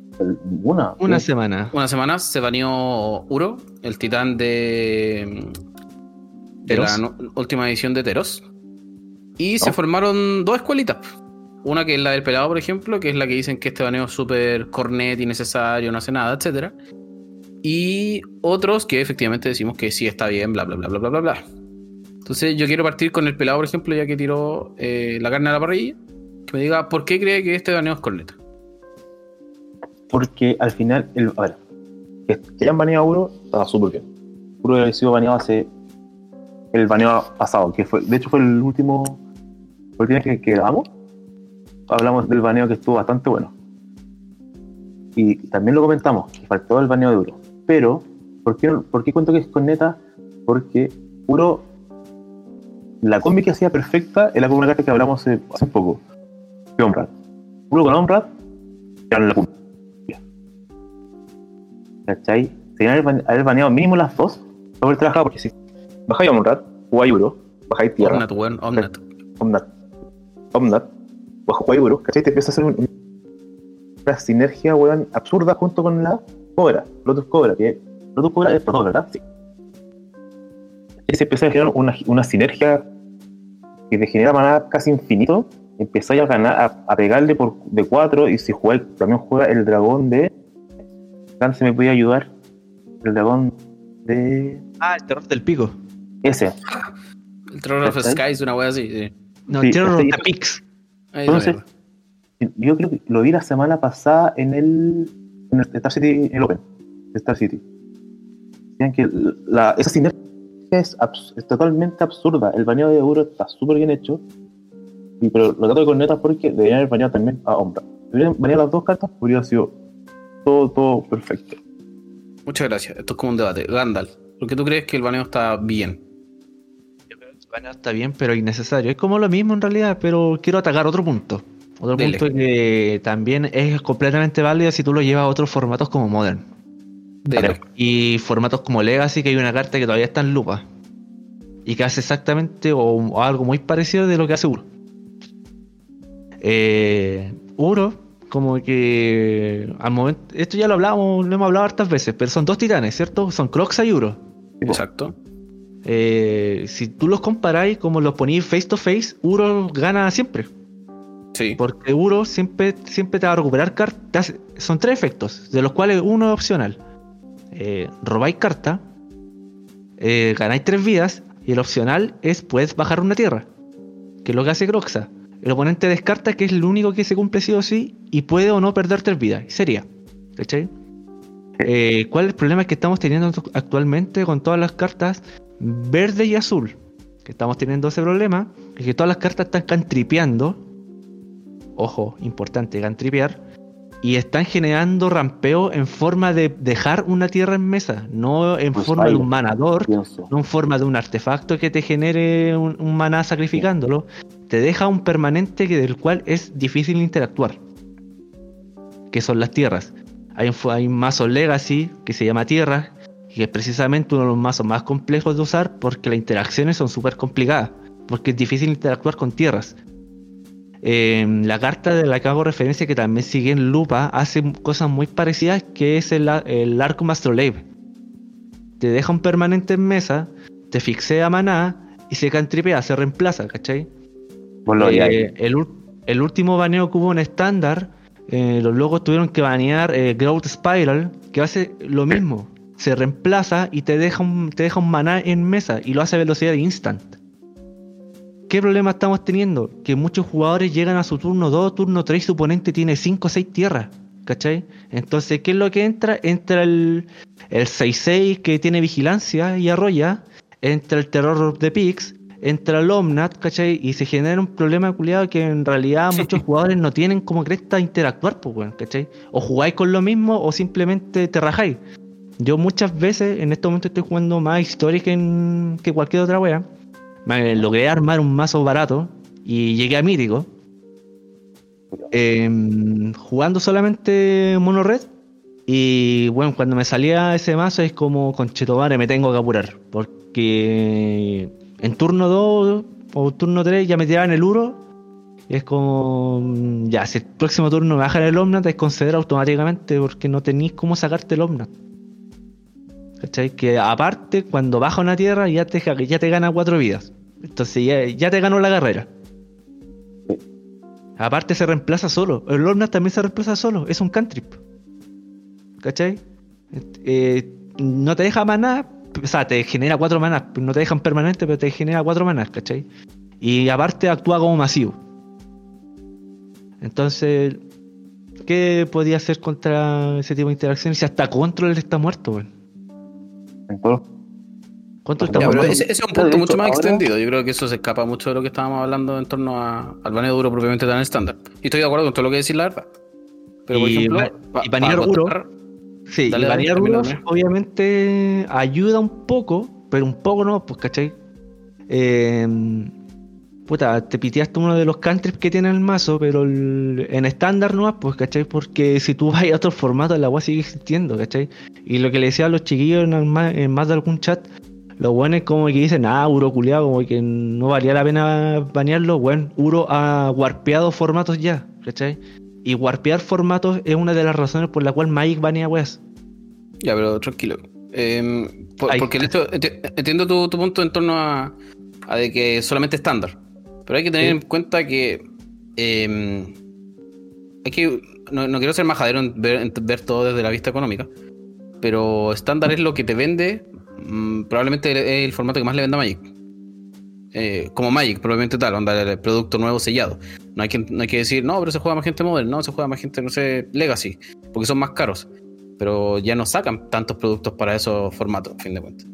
Una. Una sí. semana. una semana se baneó Uro, el titán de, de la no- última edición de Teros. Y Oh. se formaron dos escuelitas. Una que es la del pelado, por ejemplo, que es la que dicen que este baneo es súper cornet, innecesario, no hace nada, etcétera. Y otros que efectivamente decimos que sí está bien, bla, bla, bla, bla, bla, bla, bla. Entonces yo quiero partir con el pelado, por ejemplo, ya que tiró eh, la carne a la parrilla, que me diga por qué cree que este baneo es corneta. Porque al final, el, a que, hayan baneado a estaba súper bien. Uro había sido baneado hace el baneo pasado, que fue, de hecho fue el último, el que, que grabamos. Hablamos del baneo que estuvo bastante bueno. Y también lo comentamos, que faltó el baneo de Uro. Pero, ¿por qué, por qué cuento que es con neta? Porque Uro, la combi que hacía perfecta como una carta que hablamos hace, hace poco. Que. Uro con Omrad, eran la punta. ¿Cachai? Tenían haber bane- haber baneado mínimo las dos para haber trabajado, porque si bajáis a Monrad, jugáis Euro, bajáis tierra, Omnat, weón, Omnat. Omnat, Omnat, jugáis Euro, ¿cachai? Te empieza a hacer un- una sinergia, weón, absurda junto con la Cobra, Lotus Cobra, que Lotus Cobra es por dos, ¿verdad? Sí. Se empieza a generar una, una sinergia que te genera maná casi infinito, empezáis a ganar, a, a pegarle por de 4 y si jugáis, también juega el dragón de. Gan se me puede ayudar. El dragón de. Ah, el terror del pico. Ese. El Terror of ¿Cachai? Skies, una wea así. sí. No, Sí, terror of the la Entonces, yo creo que lo vi la semana pasada en el, en el Star City, en el Open, de Star City. Decían que la, esa sinergia es, abs- es totalmente absurda. El bañado de euro está súper bien hecho. Y, pero lo trato de cornetas porque deberían haber bañado también a Ombra. Deberían bañar las dos cartas, hubiera sido todo, todo perfecto. Muchas gracias. Esto es como un debate. Gandalf, ¿por qué tú crees que el baneo está bien? Yo creo que el baneo está bien, pero innecesario. Es como lo mismo en realidad, pero quiero atacar otro punto. Otro Dele. punto que también es completamente válido si tú lo llevas a otros formatos como Modern. Dele. Y formatos como Legacy, que hay una carta que todavía está en lupa. Y que hace exactamente o, o algo muy parecido de lo que hace Uro. Eh, Uro, como que al momento. Esto ya lo hablamos, lo hemos hablado hartas veces, pero son dos titanes, ¿cierto? Son Croxa y Uro. Exacto. Eh, si tú los comparáis como los ponéis face to face, Uro gana siempre. Sí. Porque Uro siempre, siempre te va a recuperar cartas. Son tres efectos, de los cuales uno es opcional. Eh, robáis carta, eh, ganáis tres vidas, y el opcional es puedes bajar una tierra. que es lo que hace Croxa. El oponente descarta que es el único que se cumple sí o sí y puede o no perder tres vidas. Sería. ¿Cachai? Eh, ¿Cuál es el problema que estamos teniendo actualmente con todas las cartas verde y azul? Que estamos teniendo ese problema, es que todas las cartas están cantripeando. Ojo, importante, cantripear. Y están generando rampeo en forma de dejar una tierra en mesa, no en Pues forma de un manador, Pienso. no en forma de un artefacto que te genere un, un maná sacrificándolo, te deja un permanente del cual es difícil interactuar. Que son las tierras. Hay un, mazo Legacy que se llama Tierra, que es precisamente uno de los mazos más complejos de usar porque las interacciones son súper complicadas, porque es difícil interactuar con tierras. Eh, la carta de la que hago referencia, que también sigue en lupa, hace cosas muy parecidas, que es el, Arco Astrolabe. Te deja un permanente en mesa, te fixea maná y se cantripea, se reemplaza, ¿cachai? Eh, el último baneo que hubo en estándar, eh, los locos tuvieron que banear eh, Growth Spiral, que hace lo mismo. Se reemplaza y te deja, un, te deja un maná en mesa y lo hace a velocidad de instant. ¿Qué problema estamos teniendo? Que muchos jugadores llegan a su turno 2, turno 3 y su oponente tiene 5 o 6 tierras. ¿Cachai? Entonces, ¿qué es lo que entra? Entra el, el 6-6 que tiene vigilancia y arrolla. Entra el terror de Pix. Entra el Omnat, ¿cachai? Y se genera un problema culiado que en realidad muchos jugadores no tienen como cresta interactuar, pues, weón, ¿cachai? O jugáis con lo mismo o simplemente te rajáis. Yo muchas veces, en este momento estoy jugando más Historic en- que cualquier otra wea. Me logré armar un mazo barato y llegué a mítico. Em, jugando solamente mono red. Y bueno, cuando me salía ese mazo es como conchetomare, me tengo que apurar. Porque en turno 2 o turno 3 ya me tiraban el uro. Es como. Ya, si el próximo turno me bajan el Omnat, es conceder automáticamente porque no tenéis cómo sacarte el Omnat. ¿Cachai? Que aparte, cuando baja una tierra, ya te, ya te gana cuatro vidas. Entonces ya, ya te ganó la carrera. Aparte se reemplaza solo. El Omnat también se reemplaza solo. Es un cantrip. ¿Cachai? Eh, no te deja maná. O sea, te genera cuatro manás. No te dejan permanente, pero te genera cuatro manás, ¿cachai? Y aparte actúa como masivo. Entonces, ¿qué podía hacer contra ese tipo de interacciones? Si hasta Control está muerto, weón. Control está Ya, muerto. ese, ese es un punto mucho más ahora- extendido. Yo creo que eso se escapa mucho de lo que estábamos hablando en torno a- al baneo duro propiamente tan estándar. Y estoy de acuerdo con todo lo que decís, la verdad. Pero, por Y ejemplo, ba- pa- y banear para Uro. controlar- Sí, Dale, y obviamente ayuda un poco, pero un poco no, pues, ¿cachai? Eh, puta, te piteaste uno de los cantrips que tiene el mazo, pero el- en estándar no, pues, ¿cachai? Porque si tú vas a otro formato, la agua sigue existiendo, ¿cachai? Y lo que le decía a los chiquillos en, el ma- en más de algún chat, lo bueno es como que dicen, ah, Uro culiado, como que no valía la pena banearlo, bueno, Uro ha warpeado formatos ya, ¿cachai? Y warpear formatos es una de las razones por la cual Magic banea weas. Ya, pero tranquilo. Eh, por- Ay. porque el hecho- entiendo tu, tu punto en torno a, a de que solamente estándar. Pero hay que tener Sí. en cuenta que. eh, hay que. No, no quiero ser majadero en ver, en ver todo desde la vista económica. Pero estándar es lo que te vende. mm, probablemente es el formato que más le venda a Magic. Eh, como Magic, probablemente tal, onda el producto nuevo sellado. No hay, que, no hay que decir, no, pero se juega más gente Modern, no, se juega más gente, no sé, Legacy, porque son más caros. Pero ya no sacan tantos productos para esos formatos, a fin de cuentas.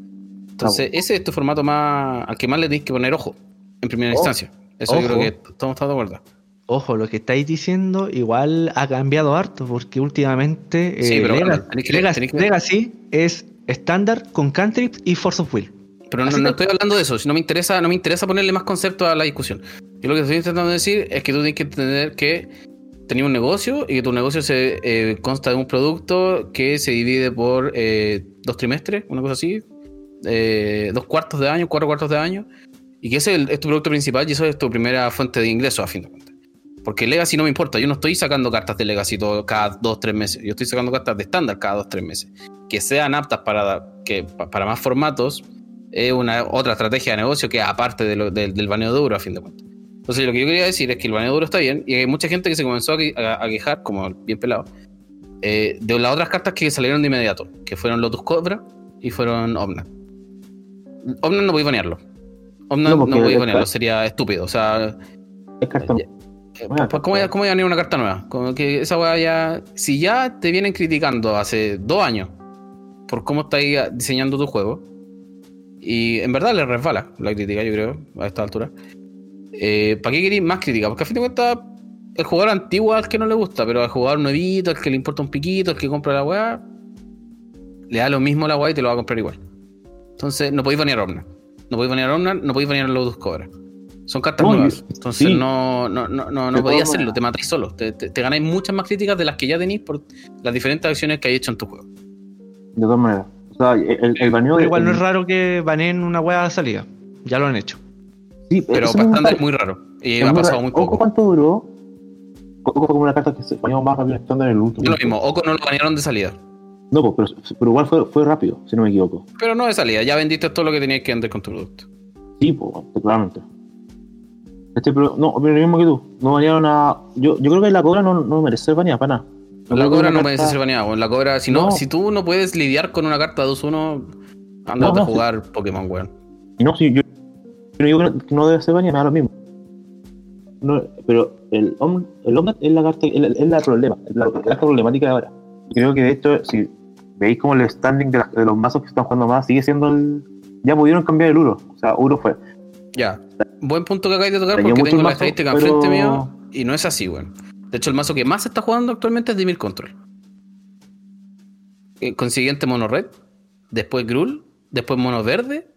Entonces, ese es tu formato más al que más le tienes que poner ojo, en primera Ojo. instancia. Eso yo Ojo. creo que todos estamos de acuerdo. Ojo, lo que estáis diciendo igual ha cambiado harto, porque últimamente Sí, eh, pero bueno, que- Legacy, que- Legacy es estándar con cantrips y Force of Will. Pero no, no estoy hablando de eso, si no me interesa, no me interesa ponerle más conceptos a la discusión. Yo lo que estoy intentando decir es que tú tienes que entender que tenías un negocio y que tu negocio se eh, consta de un producto que se divide por eh, dos trimestres, una cosa así, eh, dos cuartos de año, cuatro cuartos de año, y que ese es, tu producto principal y eso es tu primera fuente de ingresos a fin de cuentas. Porque Legacy no me importa, yo no estoy sacando cartas de Legacy todo, cada dos, tres meses, yo estoy sacando cartas de estándar cada dos, tres meses, que sean aptas para, que, pa- para más formatos, es una otra estrategia de negocio que aparte de lo- del- del baneo duro a fin de cuentas. Entonces lo que yo quería decir es que el baneo duro está bien y hay mucha gente que se comenzó a, que- a- a quejar, como bien pelado, eh, de las otras cartas que salieron de inmediato, que fueron Lotus Cobra y fueron Omnat. Omnat no podéis banearlo. Omnat No, no, voy a ca- sería estúpido. O sea, Es carta. Ya. ¿cómo, ¿cómo ya venir una carta nueva? Como que esa weá ya. Si ya te vienen criticando hace dos años por cómo estáis diseñando tu juego, y en verdad le resbala la crítica, yo creo, a esta altura. Eh, ¿Para qué queréis más crítica? Porque a fin de cuentas, el jugador antiguo al que no le gusta, pero al jugador nuevito, al que le importa un piquito, al que compra la weá, le da lo mismo la weá y te lo va a comprar igual. Entonces, no podéis banear Omna. No podéis banear Omna, no podéis banear Lotus Cobra. Son cartas No, nuevas. Entonces, sí. no, no, no, no, no podéis hacerlo, te matáis solo. Te, te- te ganáis muchas más críticas de las que ya tenéis por las diferentes acciones que hay hecho en tu juego. De todas maneras. Sea, el, el baneo. Pero igual no es raro que baneen una weá de salida. Ya lo han hecho. Sí, Pero gusta- es muy raro. Y ha pasado raro. muy poco. ¿cuánto duró? Ojo fue como una carta que se baneó más rápido en estándar en el último. Es lo mismo, Oco no lo banearon de salida. No, pues, pero, pero igual fue, fue rápido, si no me equivoco. Pero no de salida, ya vendiste todo lo que tenías que vender con tu producto. Sí, pues, claramente. Este, pero, no, pero lo mismo que tú. No banearon a. Yo, yo creo que la cobra no, no merece ser baneada para nada. La cobra no puede carta- ser baneada. weón. La cobra, si, no, No. si tú no puedes lidiar con una carta 2-1, andate No, a jugar Pokémon, weón. No, si yo, yo digo que no- debe ser baneada, me da lo mismo. No, pero el Om- el Omnat es la carta, es la, es la problema, la, la carta problemática de ahora. Creo que de hecho, si veis como el standing de, los mazos que están jugando más, sigue siendo el. Ya pudieron cambiar el Uro. O sea, Uro fue. Ya. Buen punto que acabáis de tocar porque tengo el la mazo, estadística pero- enfrente mío y no es así, weón. De hecho, el mazo que más se está jugando actualmente es Dimir Control. Eh, consiguiente mono red, después Grul, después mono verde,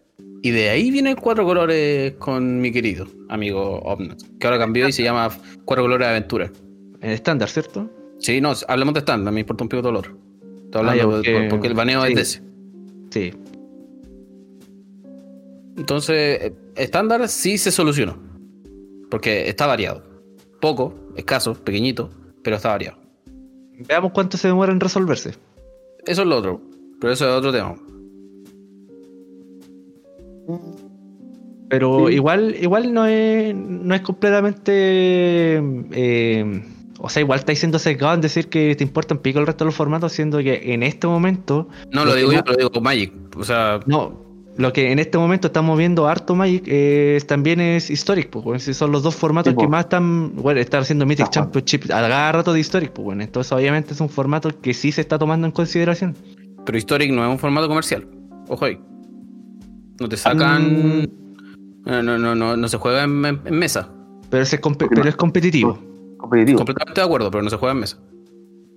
y de ahí vienen cuatro colores con mi querido amigo Omnat, que ahora cambió y se llama Cuatro Colores de Aventura. En estándar, ¿cierto? Sí, no, hablemos de estándar, me importa un pico dolor. Estoy Ah, hablando porque- por- porque el baneo sí. es de ese. Sí. Entonces, eh, estándar sí se solucionó. Porque está variado. Poco, escaso, pequeñito, pero está variado. Veamos cuánto se demora en resolverse. Eso es lo otro. Pero eso es otro tema. Pero Sí. igual, igual no es, no es completamente. eh, o sea, igual estáis siendo sesgado en decir que te importan pico el resto de los formatos, siendo que en este momento. No Lo digo yo, lo digo con Magic. O sea, No, lo que en este momento estamos viendo harto Magic eh, también es Historic, pues, bueno, son los dos formatos Sí, que po. más están. Bueno, están haciendo Mythic jugando. Championship a cada rato de Historic, pues, bueno, entonces obviamente es un formato que sí se está tomando en consideración. pero Historic no es un formato comercial. Ojo ahí. No te sacan. Mm. No, no, no, no, no se juega en, en- en mesa. Pero, ese es, compe- Porque pero no- es competitivo. Competitivo. Completamente de acuerdo, pero no se juega en mesa.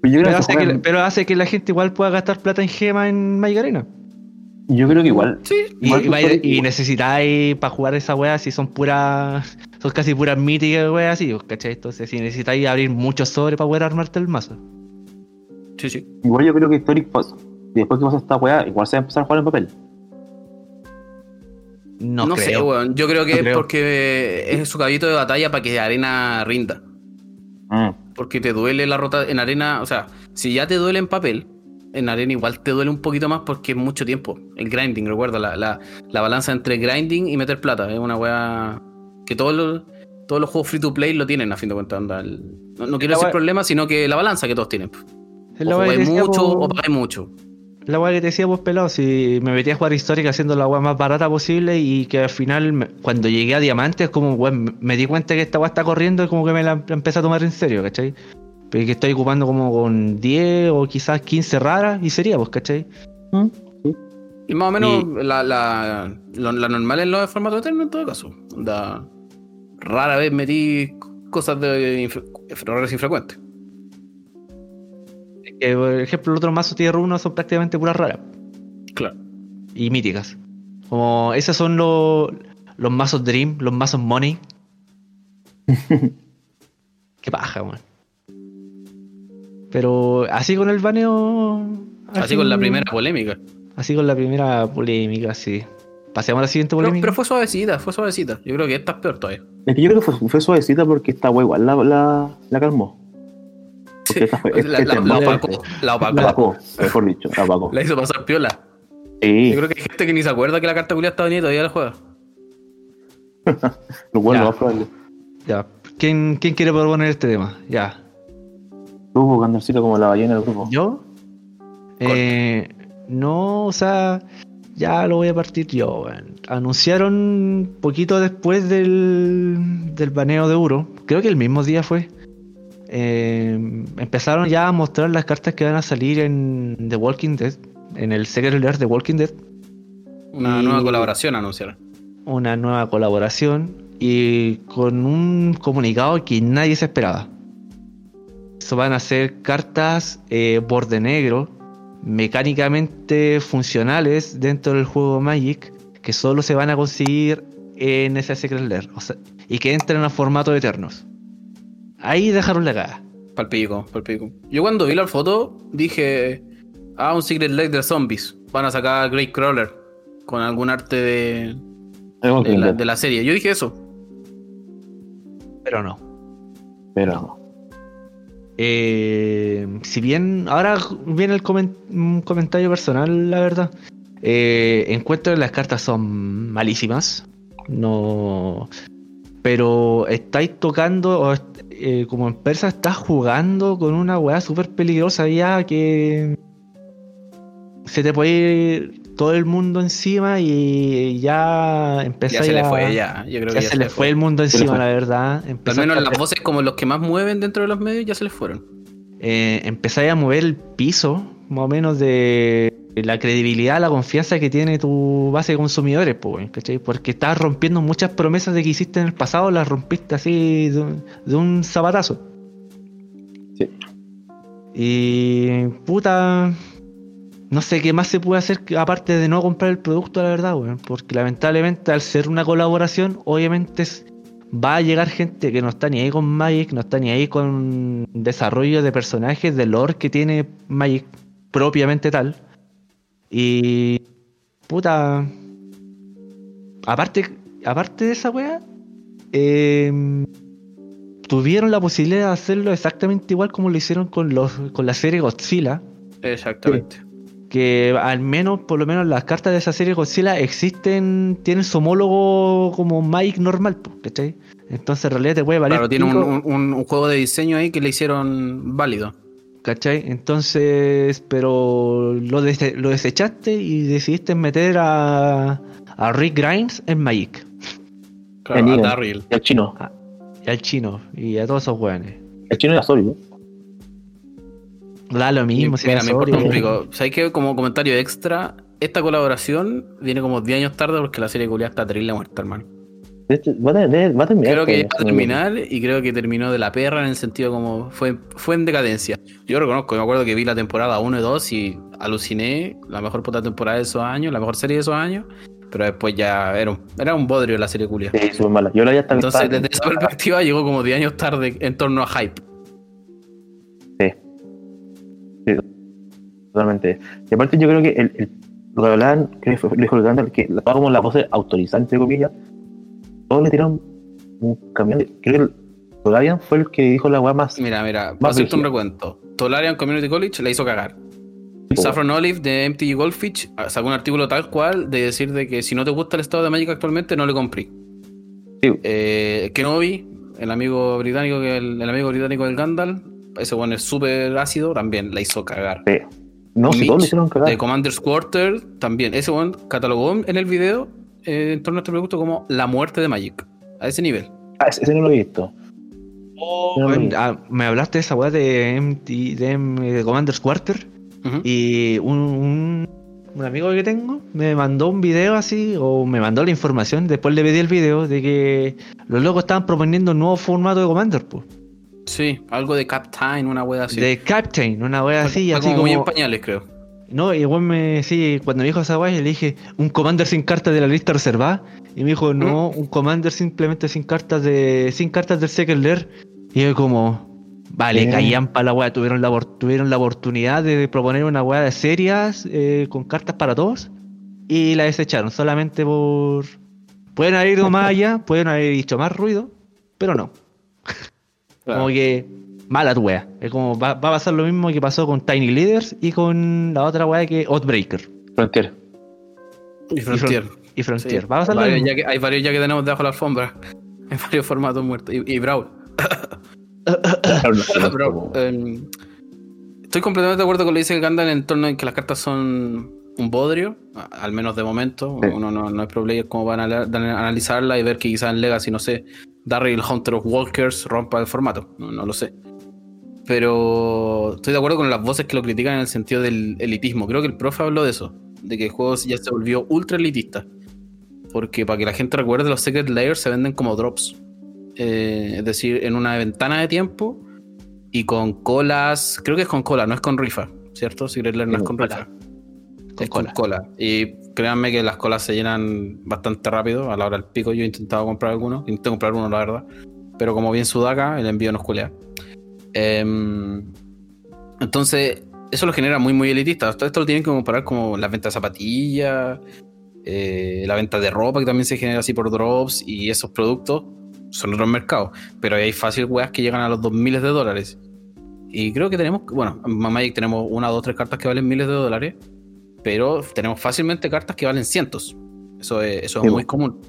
Pero hace, que, pero hace que la gente igual pueda gastar plata en gema en Magic Arena. Yo creo que igual. Sí. Y, Igual necesitáis para jugar esa wea si son puras. Son casi puras míticas weas así, pues, ¿cachai? Entonces, si necesitáis abrir muchos sobres para poder armarte el mazo. Sí, sí. Igual yo creo que Historic pasa. Después que pasa esta weá, igual se va a empezar a jugar en papel. No, No, sé, weón. Yo creo que No es creo. porque es su caballito de batalla para que Arena rinda. Mm. Porque te duele la rota en arena. O sea, si ya te duele en papel, en arena igual te duele un poquito más porque es mucho tiempo. El grinding, recuerda, la, la, la balanza entre grinding y meter plata. Es una weá que todos los, todos los juegos free to play lo tienen, a fin de cuentas. el- no, no quiero La decir weá- problema, sino que la balanza que todos tienen. O la jugáis decía, mucho o pagáis mucho. La weá que te decía vos pelado, si me metí a jugar histórica haciendo la weá más barata posible y que al final, me- cuando llegué a diamantes, como weón, me di cuenta que esta weá está corriendo y como que me la empecé a tomar en serio, ¿cachai? Pero que estoy ocupando como con 10 o quizás 15 raras y sería, pues, ¿cachai? Y más o menos la, la, lo- la normal en los formatos eternos en todo caso. Onda, rara vez metí cosas de errores infrecuentes. Que, por ejemplo, los otros mazos tier 1 son prácticamente puras raras Claro. y míticas. Como esos son los, los mazos Dream, los mazos Money. Qué paja, weón. Pero así con el baneo. Así con la primera polémica. Así con la primera polémica, sí. Pasemos a la siguiente Pero, polémica. pero fue suavecita, fue suavecita. Yo creo que esta es peor todavía. Es que yo creo que fue, fue suavecita porque esta igual la, la, la calmó. Porque esta fue. la, este la- la opacó, la opacó. La apagó, mejor dicho, la apagó. La hizo pasar piola. Sí, Yo creo que hay gente que ni se acuerda que la carta culia está venida y todavía la juega. lo bueno, más probable. Ya. ¿Quién, ¿Quién quiere proponer este tema? Ya. Tuvo Candelcito como la ballena del grupo. ¿Yo? Eh, no, o sea, ya lo voy a partir yo. Anunciaron poquito después del, del baneo de Uro, creo que el mismo día fue. eh, empezaron ya a mostrar las cartas que van a salir en The Walking Dead, en el Secret Lair de Walking Dead. Una Y- nueva colaboración anunciaron. una nueva colaboración y con un comunicado que nadie se esperaba. Eso van a ser cartas eh, borde negro, mecánicamente funcionales dentro del juego Magic, que solo se van a conseguir en ese Secret Lair, o sea, y que entran a formato de Eternos. Ahí dejaron la cagada. Palpico, palpico. Yo cuando vi la foto dije, ah, un Secret Lake de zombies. Van a sacar Great Crawler con algún arte de, de, la, de la serie. Yo dije eso. Pero no. Pero no. Eh, si bien ahora viene el un comentario personal, la verdad. Eh, encuentro que las cartas son malísimas. No. Pero estáis tocando, o eh, como empresa, estás jugando con una weá súper peligrosa ya que se te puede todo el mundo encima y ya Ya empezáis se le a- fue, ya. Yo creo ya que se le fue el mundo le encima, fue. la verdad. Al menos a las voces como los que más mueven dentro de los medios ya se les fueron. eh, empezáis a mover el piso, más o menos, de la credibilidad, la confianza que tiene tu base de consumidores, ¿cachai? Porque estás rompiendo muchas promesas de que hiciste en el pasado, las rompiste así de, un- de un zapatazo. Sí. Y puta, no sé qué más se puede hacer aparte de no comprar el producto, la verdad, weón. Porque lamentablemente al ser una colaboración, obviamente va a llegar gente que no está ni ahí con Magic, no está ni ahí con desarrollo de personajes, de lore que tiene Magic propiamente tal. Y puta, aparte, aparte de esa wea, eh, tuvieron la posibilidad de hacerlo exactamente igual como lo hicieron con los con la serie Godzilla Exactamente. Que al menos, por lo menos las cartas de esa serie Godzilla existen, tienen su homólogo como Magic normal, ¿cachai? Entonces en realidad te puede valer. Claro, tiene un, juego de diseño ahí que le hicieron válido. ¿cachai? Entonces, pero lo, dese- lo desechaste y decidiste meter a, a Rick Grimes en Magic, Claro, El a. Darryl. Y al chino. y al chino, y a todos esos weones. El chino era sólido. Da lo mismo, si Mira, me importa un pico. ¿Sabes qué? Como comentario extra, esta colaboración viene como 10 años tarde porque la serie culiada está terrible muerta, hermano. De hecho, va a, tener- va a terminar. Creo que este va a terminar y creo que terminó de la perra en el sentido como fue, fue en decadencia. Yo reconozco, me acuerdo que vi la temporada 1 y 2 y aluciné, la mejor puta temporada de esos años, la mejor serie de esos años, pero después ya era un, era un bodrio la serie culia. Sí, súper mala. Yo la ya estaba. Entonces, desde esa perspectiva, llegó como 10 años tarde en torno a hype. Sí, totalmente. Y aparte, yo creo que el, el- lo que hablaban, creo que fue, lo dijo el Gandalf, que la como la voz autorizante, entre comillas, todos le tiraron un camión. Creo que Solarian fue el que dijo la weá más. Mira, mira, Más hacerte un recuento. Tolarian Community College la hizo cagar. po, Saffron Olive de MTG Goldfish ah, sacó un artículo tal cual de decir de que si no te gusta el estado de Magic actualmente, no le compré. Sí. Eh, Kenobi, el amigo británico el, el amigo británico del Gandalf, ese bueno es súper ácido, también la hizo cagar. sí. No, si Mitch, todos le hicieron cagar. De Commander's Quarter, también. Ese one catalogó en el video, eh, en torno a este producto, como la muerte de Magic. A ese nivel. Ah, ese, ese no lo he visto. No, no. ah, me hablaste de esa weá de, MT de, M- de Commander's Quarter. Y un, un, un amigo que tengo me mandó un video así, o me mandó la información, después le pedí el video de que los locos estaban proponiendo un nuevo formato de Commander, pues. Sí, algo de Captain, una wea así. De Captain, una wea así, Está así como, como. muy en pañales, creo. No, y igual me, sí, cuando me dijo esa wea, le dije, un Commander sin cartas de la lista reservada. Y me dijo, no, un Commander simplemente sin cartas de. sin cartas del Secret Lair. Y yo como. Vale, Bien. caían para la wea, tuvieron la, tuvieron la oportunidad de proponer una wea de serias eh, con cartas para todos. Y la desecharon, solamente por. Pueden haber ido más allá, pueden haber dicho más ruido, pero no. Claro. Como que mala tu wea. Es como va, va a pasar lo mismo que pasó con Tiny Leaders y con la otra wea que Outbreaker Frontier. Y Frontier. y Frontier. Sí. Va a pasar lo Varios mismo. ya que, hay varios ya que tenemos debajo de la alfombra. En varios formatos muertos. Y, y Brawl. Brawl. Eh, estoy completamente de acuerdo con lo que dice el Gandalf en torno en que las cartas son un bodrio, al menos de momento. Sí. Uno no, no es pro player como van a anal- analizarla y ver que quizás en Legacy, no sé, Darryl Hunter of Walkers rompa el formato. No, no lo sé. Pero estoy de acuerdo con las voces que lo critican en el sentido del elitismo. Creo que el profe habló de eso, de que el juego ya se volvió ultra elitista. Porque para que la gente recuerde, los Secret Layers se venden como drops. Eh, es decir, en una ventana de tiempo y con colas. Creo que es con cola, no es con rifa, ¿cierto? Secret Layer no es con rifa. Con cola. cola. Y créanme que las colas se llenan bastante rápido. A la hora del pico yo he intentado comprar alguno. Intenté comprar uno, la verdad. Pero como bien sudaca, el envío nos culea. Em, entonces, eso lo genera muy, muy elitista. Todo esto lo tienen que comparar como las ventas de zapatillas, eh, la venta de ropa que también se genera así por drops y esos productos son otros mercados. Pero hay fácil weas que llegan a los 2 miles de dólares. Y creo que tenemos, bueno, en Magic tenemos una, dos, tres cartas que valen miles de dólares, pero tenemos fácilmente cartas que valen cientos. Eso es, eso es Sí, muy común.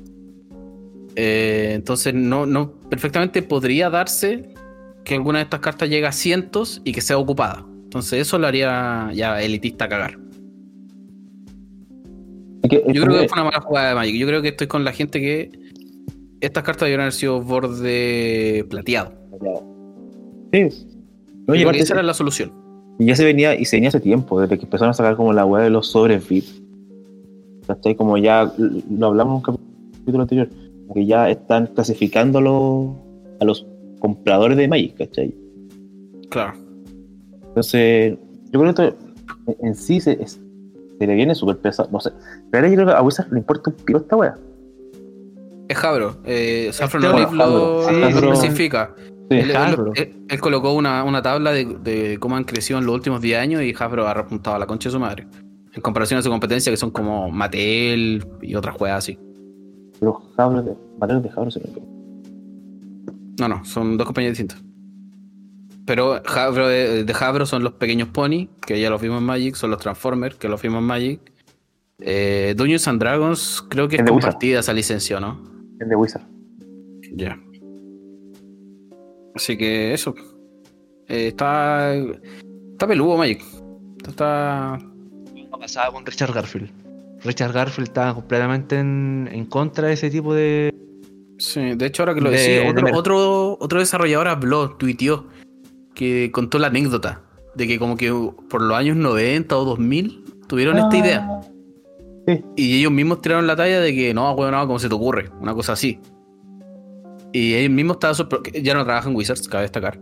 Eh, entonces, no, no, perfectamente podría darse que alguna de estas cartas llegue a cientos y que sea ocupada. Entonces, eso lo haría ya elitista cagar. Yo creo que fue una mala jugada de Magic. Yo creo que estoy con la gente que estas cartas debieron haber sido borde plateado. Sí. No, y esa era la solución. Y ya se venía, y se venía hace tiempo, desde que empezaron a sacar como la weá de los sobres VIP. ¿Cachai? Como ya lo hablamos en un capítulo anterior, como que ya están clasificando a los, compradores de Magic, ¿cachai? Claro. Entonces, yo creo que esto en, sí se, le viene súper pesado. No sé. Pero yo creo que a Wizard le importa un piro esta weá. Es Jabro. Eh, Saffron Este, Olive lo, lo Sí, Jabro. especifica. Sí. Él, él- Hasbro. él- él colocó una, una tabla de, de cómo han crecido en los últimos 10 años y Hasbro ha repuntado a la concha de su madre. En comparación a su competencia, que son como Mattel y otras juegas así. Pero Jabro, de, Mateo de se me No, no, son dos compañías distintas. Pero Hasbro de, de Hasbro son los pequeños Pony, que ya los vimos en Magic, son los Transformers, que los vimos en Magic. Eh, Dungeons and Dragons, creo que es compartida esa licencia, ¿no? Es de Wizard. Ya. Así que eso. Eh, está. Está peludo, Magic. Está. Lo pasaba con Richard Garfield. Richard Garfield estaba completamente en, en contra de ese tipo de. Sí, de hecho, ahora que lo De- decís, de otro, otro, otro desarrollador habló, tuiteó, que contó la anécdota de que, como que por los años 90 o 2000 tuvieron esta Ah, idea. Sí. Y ellos mismos tiraron la talla de que no, weón, no, ¿cómo se te ocurre? Una cosa así. Y ellos mismos estaban sorpre- Ya no trabajan en Wizards, cabe destacar.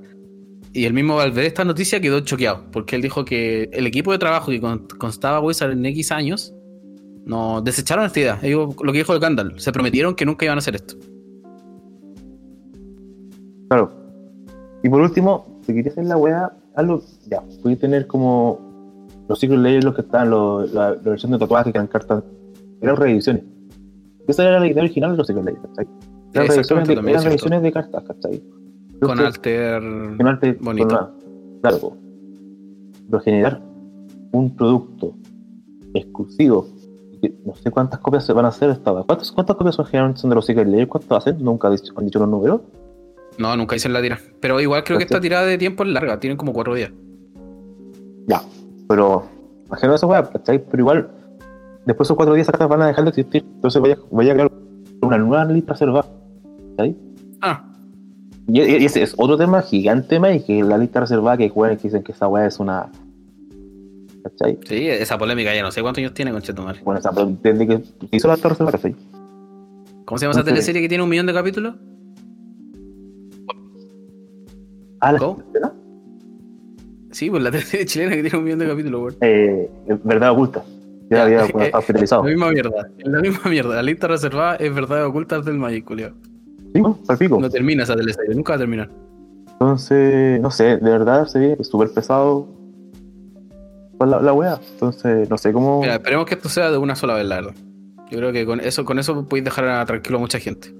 Y el mismo al ver esta noticia quedó choqueado, porque él dijo que el equipo de trabajo que con- constaba Wizards en X años, no desecharon esta idea. Ellos, lo que dijo el Gandalf, se prometieron que nunca iban a hacer esto. Claro. Y por último, si querías hacer la weá, algo, ya, podías tener como los Secret Layers, los que estaban, los- la, la versión de tatuaje que eran cartas, eran reediciones. Esa era la idea original de los Secret Layers, ¿cachai? Reediciones Exactamente, de, cartas, ¿cachai? Con Alter. con con bonito. claro, po. pero generar un producto exclusivo, que no sé cuántas copias se van a hacer esta. ¿Cuántas, cuántas copias son generalmente son de los Secret Layers? ¿Cuántas hacen? Nunca han dicho, han dicho los números. No, nunca hice la tira. Pero igual creo que esta tirada de tiempo es larga, tienen como cuatro días. Ya, pero imagino esa weá, ¿cachai? Pero igual, después de esos cuatro días esas cartas van a dejar de existir. Entonces vaya, vaya a crear una nueva lista reservada. Ah, Y, y ese es otro tema gigante más, y que la lista reservada que juegan que dicen que esa weá es una. ¿Cachai? sí, esa polémica ya no sé cuántos años tiene, conchetumare. Bueno, esa desde que hizo la lista reservada, ¿cachai? ¿Cómo se llama esa teleserie que tiene un millón de capítulos? Ah, la. Sí, pues la teleserie chilena que tiene un millón de capítulos, weón. Eh, verdad oculta. Ya Ya, había eh, bueno, estado finalizado. La misma mierda, la misma mierda. La lista reservada es verdad oculta del Magic, culiao. Sí, ¿no? Al pico. No termina esa teleserie, nunca va a terminar. Entonces, no sé, de verdad se ve súper pesado con la, la wea. Entonces, no sé cómo. Mira, esperemos que esto sea de una sola vez, la verdad. Yo creo que con eso, con eso podéis dejar a- tranquilo a mucha gente.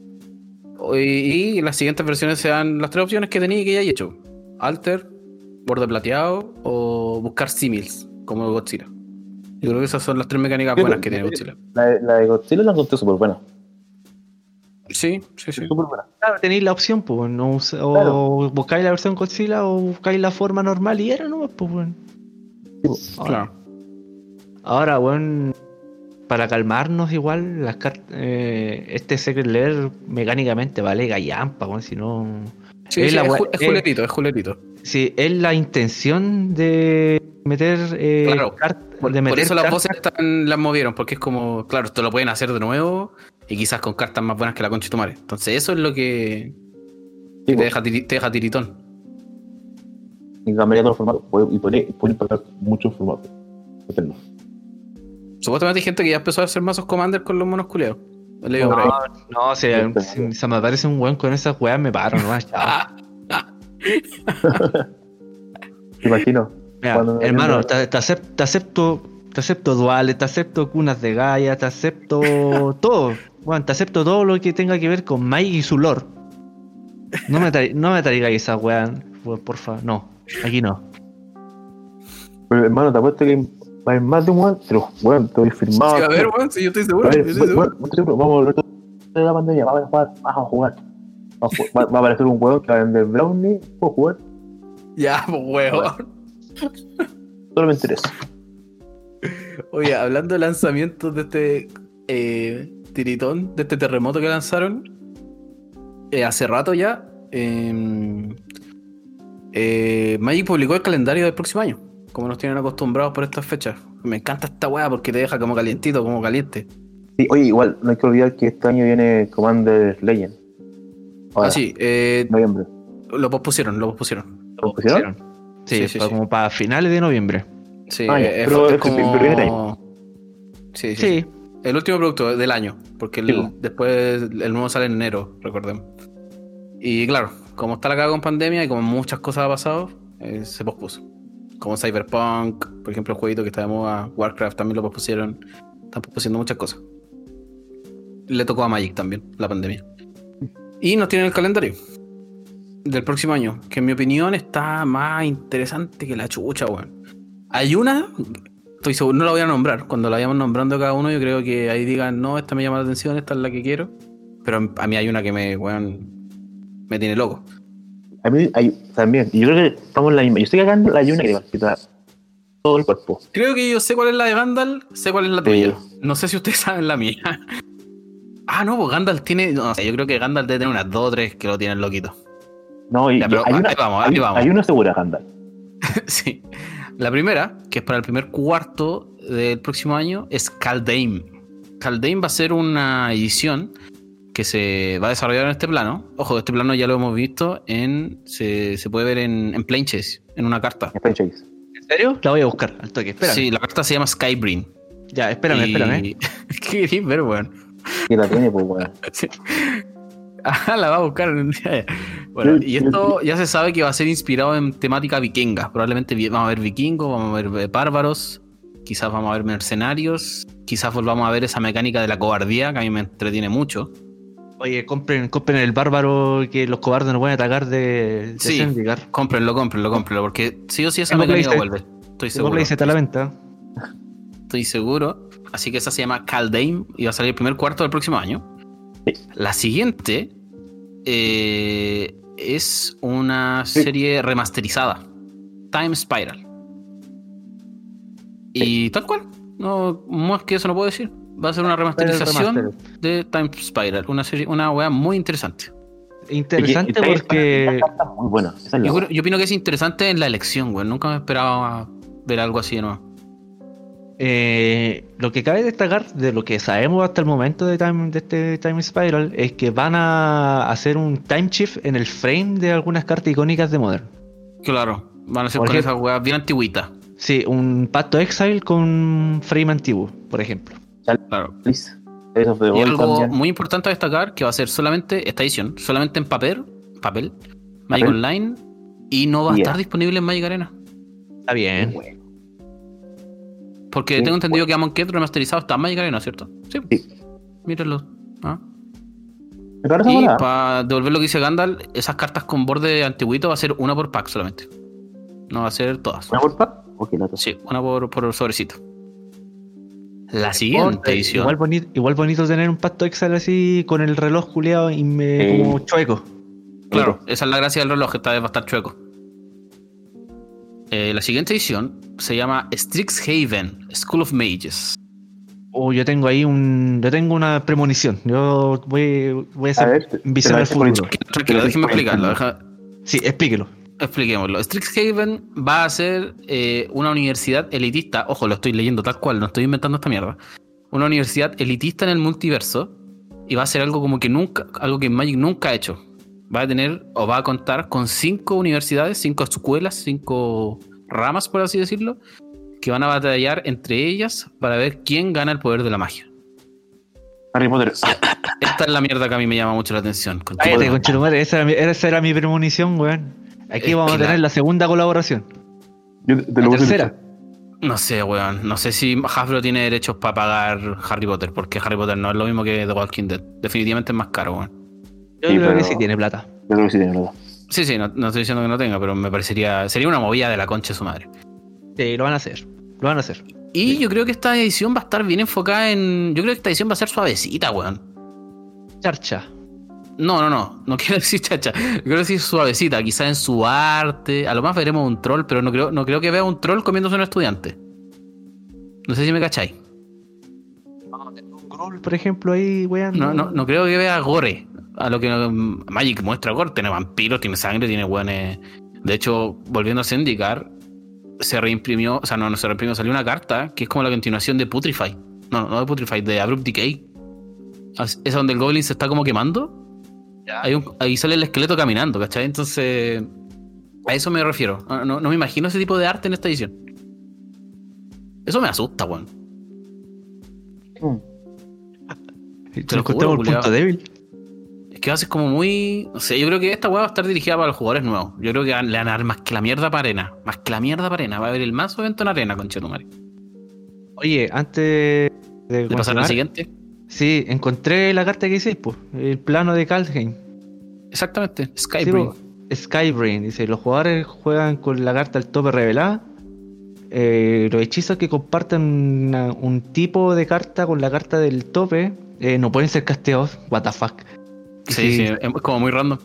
Y, y las siguientes versiones sean las tres opciones que tenía y que ya he hecho. Alter, borde plateado o buscar simils, como Godzilla. Yo creo que esas son las tres mecánicas Sí, buenas que tiene Godzilla. La, de- la de Godzilla la encontré súper buena. Sí, sí, sí. Súper buena. Claro, tenéis la opción, pues, no, o Claro. buscáis la versión Godzilla o buscáis la forma normal y era nomás, pues. Sí, po. Claro. Ahora, weón, para calmarnos igual, las cartas, eh, este Secret Lair mecánicamente vale gallampa, weón, si no... Sí, Es sí, la es, es eh, juletito, es juletito. Sí, es la intención de meter... eh, Claro, cart- Por, de por meter eso las voces están, las movieron, porque es como, claro, esto lo pueden hacer de nuevo y quizás con cartas más buenas que la Conchitumare. Entonces, eso es lo que, que Sí, te, deja, tiri- te deja tiritón. Y cambiaría todos los formatos. Y podría, puede impactar muchos formatos. Supuestamente hay gente que ya empezó a hacer mazos Commander con los monos culeados. No, no, si, si se me aparece un weón con esas weas, me paro nomás. chao. Ah, ¿Te imagino? Mira, hermano, te, te acep- te acepto, te acepto duales, te acepto cunas de Gaia, te acepto todo. Bueno, te acepto todo lo que tenga que ver con Mike y su lore. No me, no me traigáis esa weá, por- porfa. No, aquí no. Pero hermano, te apuesto que va a haber más de un weón, pero weón, te voy firmado. sí, a ver, weón, si yo estoy seguro. Ver, yo estoy seguro. seguro, vamos a volver de la pandemia, vamos a jugar, vamos a jugar. Vamos a. Va, va a aparecer un weón que va a vender brownie, puedo jugar, Ya, pues, weón. Solamente eso. Oye, hablando de lanzamientos de este eh, tiritón, de este terremoto que lanzaron, eh, hace rato ya, eh, eh, Magic publicó el calendario del próximo año, como nos tienen acostumbrados por estas fechas. Me encanta esta weá porque te deja como calientito, como caliente. Sí, oye, igual, no hay que olvidar que este año viene Commander Legend. Ahora, Ah, sí, eh, Noviembre. lo pospusieron, lo pospusieron. ¿Lo pusieron? Sí, Sí, sí, sí. como para finales de noviembre. Sí, Ah, ya, eh, pero es como... Sí, sí, Sí, El último producto del año, porque el- después el nuevo sale en enero, recordemos. Y claro, como está la caga con pandemia y como muchas cosas ha pasado, eh, se pospuso. Como Cyberpunk, por ejemplo, el jueguito que está de moda, Warcraft también lo pospusieron. Están pospusiendo muchas cosas. Le tocó a Magic también, la pandemia. Y nos tienen el calendario del próximo año, que en mi opinión está más interesante que la chucha, weón. Hay una estoy seguro, no la voy a nombrar. Cuando la vayamos nombrando cada uno, yo creo que ahí digan, no, esta me llama la atención, esta es la que quiero. Pero a mí hay una que me, weón, me tiene loco. A mí hay, también, yo creo que estamos en la misma. Yo estoy cagando la Yuna que quita todo el cuerpo. Creo que yo sé cuál es la de Gandalf, sé cuál es la Sí. tuya. No sé si ustedes saben la mía. Ah, no, pues Gandalf tiene. No sé, yo creo que Gandalf debe tener unas dos o tres que lo tienen loquito. No, y Ya, pero hay, ahí una, vamos, ahí hay, vamos. hay una segura, Gandalf. sí. La primera, que es para el primer cuarto del próximo año, es Caldeim. Caldeim va a ser una edición que se va a desarrollar en este plano. Ojo, este plano ya lo hemos visto en. Se, se puede ver en, en Plain Chase, en una carta. En franchise. ¿En serio? La voy a buscar al toque. Espérame. Sí, la carta se llama Skybrin. Ya, espérame, Y- espérame. ¿Qué ver, weón? Que la tiene, pues, weón. Sí. Ah, la va a buscar en un día. Bueno, y esto ya se sabe que va a ser inspirado en temática vikinga. Probablemente vamos a ver vikingos, vamos a ver eh, bárbaros, quizás vamos a ver mercenarios, quizás volvamos a ver esa mecánica de la cobardía que a mí me entretiene mucho. Oye, compren, compren el bárbaro que los cobardes no pueden atacar de, de Sí. Zendikar. Cómprenlo, cómprenlo, cómprenlo, porque sí o sí esa mecánica vuelve. Estoy seguro. a la venta. Estoy seguro. Así que esa se llama Caldeim y va a salir el primer cuarto del próximo año. La siguiente eh, es una Sí. serie remasterizada. Time Spiral. Y tal cual. No, más que eso no puedo decir. Va a ser una remasterización remaster. de Time Spiral. Una serie, una weá muy interesante. Interesante Y- y- porque Esta carta es muy la Yo, yo opino que es interesante en la elección, weón. Nunca me esperaba ver algo así de nuevo. Eh, lo que cabe destacar de lo que sabemos hasta el momento de, time, de este Time Spiral es que van a hacer un time shift en el frame de algunas cartas icónicas de Modern. Claro. Van a ser Por con ejemplo- esas weas bien antigüitas. Sí, un pacto exile con frame antiguo, por ejemplo. Claro. Please. Eso fue Y algo también. muy importante a destacar que va a ser solamente esta edición, solamente en papel, papel, Magic Papel. Online y no va a Yeah. estar disponible en Magic Arena. Está bien. Porque Sí, tengo entendido que Amon Ket remasterizado está en Magic Arena, ¿cierto? Sí. Sí. Mírenlo. Ah. Me parece Y para devolver lo que dice Gandalf, esas cartas con borde antiguito va a ser una por pack solamente. No va a ser todas. ¿Una por pack? Ok, la otra. Sí, una por, por sobrecito. La siguiente edición. Igual bonito, igual bonito tener un pacto exile así con el reloj culeado y me, Sí. como chueco. Claro, esa es la gracia del reloj, esta vez va a estar chueco. Eh, la siguiente edición se llama Strixhaven, School of Mages. Oh, yo tengo ahí un. Yo tengo una premonición. Yo voy, voy a hacer visión futuro. Tranquilo, déjeme explicarlo. deja- Sí, explíquelo. expliquémoslo. Strixhaven va a ser eh, una universidad elitista. Ojo, lo estoy leyendo tal cual, no estoy inventando esta mierda. Una universidad elitista en el multiverso. Y va a ser algo como que nunca, algo que Magic nunca ha hecho. Va a tener, o va a contar con cinco universidades, cinco escuelas, cinco ramas, por así decirlo, que van a batallar entre ellas para ver quién gana el poder de la magia. Harry Potter. Esta es la mierda que a mí me llama mucho la atención. con Cállate, conchetumare, esa, era mi- esa era mi premonición, weón. Aquí Es vamos a la- tener la segunda colaboración. Yo te- te La tercera. No sé, weón. No sé si Hasbro tiene derechos para pagar Harry Potter, porque Harry Potter no es lo mismo que The Walking Dead. Definitivamente es más caro, weón. Yo Sí, creo que sí tiene plata. Yo creo que sí tiene verdad. Sí, sí, no, no estoy diciendo que no tenga, pero me parecería. Sería una movida de la concha de su madre. Sí, lo van a hacer. Lo van a hacer. Y yo creo que esta edición va a estar bien enfocada en. Yo creo que esta edición va a ser suavecita, weón. Charcha. No, no, no. No quiero decir chacha. Quiero decir suavecita. Quizás en su arte. A lo más veremos un troll, pero no creo, no creo que vea un troll comiéndose a un estudiante. No sé si me cacháis. Un Gruul, por ejemplo, ahí, weón. No, no, no creo que vea gore. A lo que mm, Magic muestra gore. Tiene vampiros, tiene sangre, tiene weones. De hecho, volviendo a Zendikar, se reimprimió, o sea, no, no se reimprimió, salió una carta que es como la continuación de Putrefy. No, no de Putrefy, de Abrupt Decay. Es es donde el Goblin se está como quemando. Hay un- ahí sale el esqueleto caminando, ¿cachai? Entonces, a eso me refiero. No, no- me imagino ese tipo de arte en esta edición. Eso me asusta, weón. Mm. Te lo lo juro, el punto débil. Es que va a ser como muy. No sé, yo creo que esta weá va a estar dirigida para los jugadores nuevos. Yo creo que van- le van a dar más que la mierda para arena. Más que la mierda para arena. Va a haber el más evento en arena, con Chetumare. Oye, antes de, ¿De pasar al siguiente? Sí, encontré la carta que hiciste, pues. El plano de Kaldheim. Exactamente. Sí, Skybrain. po. Skybrain. Dice, los jugadores juegan con la carta al tope revelada. Eh, los hechizos que compartan una- un tipo de carta con la carta del tope eh, no pueden ser casteados. What the fuck. Sí, sí, Sí. es como muy random.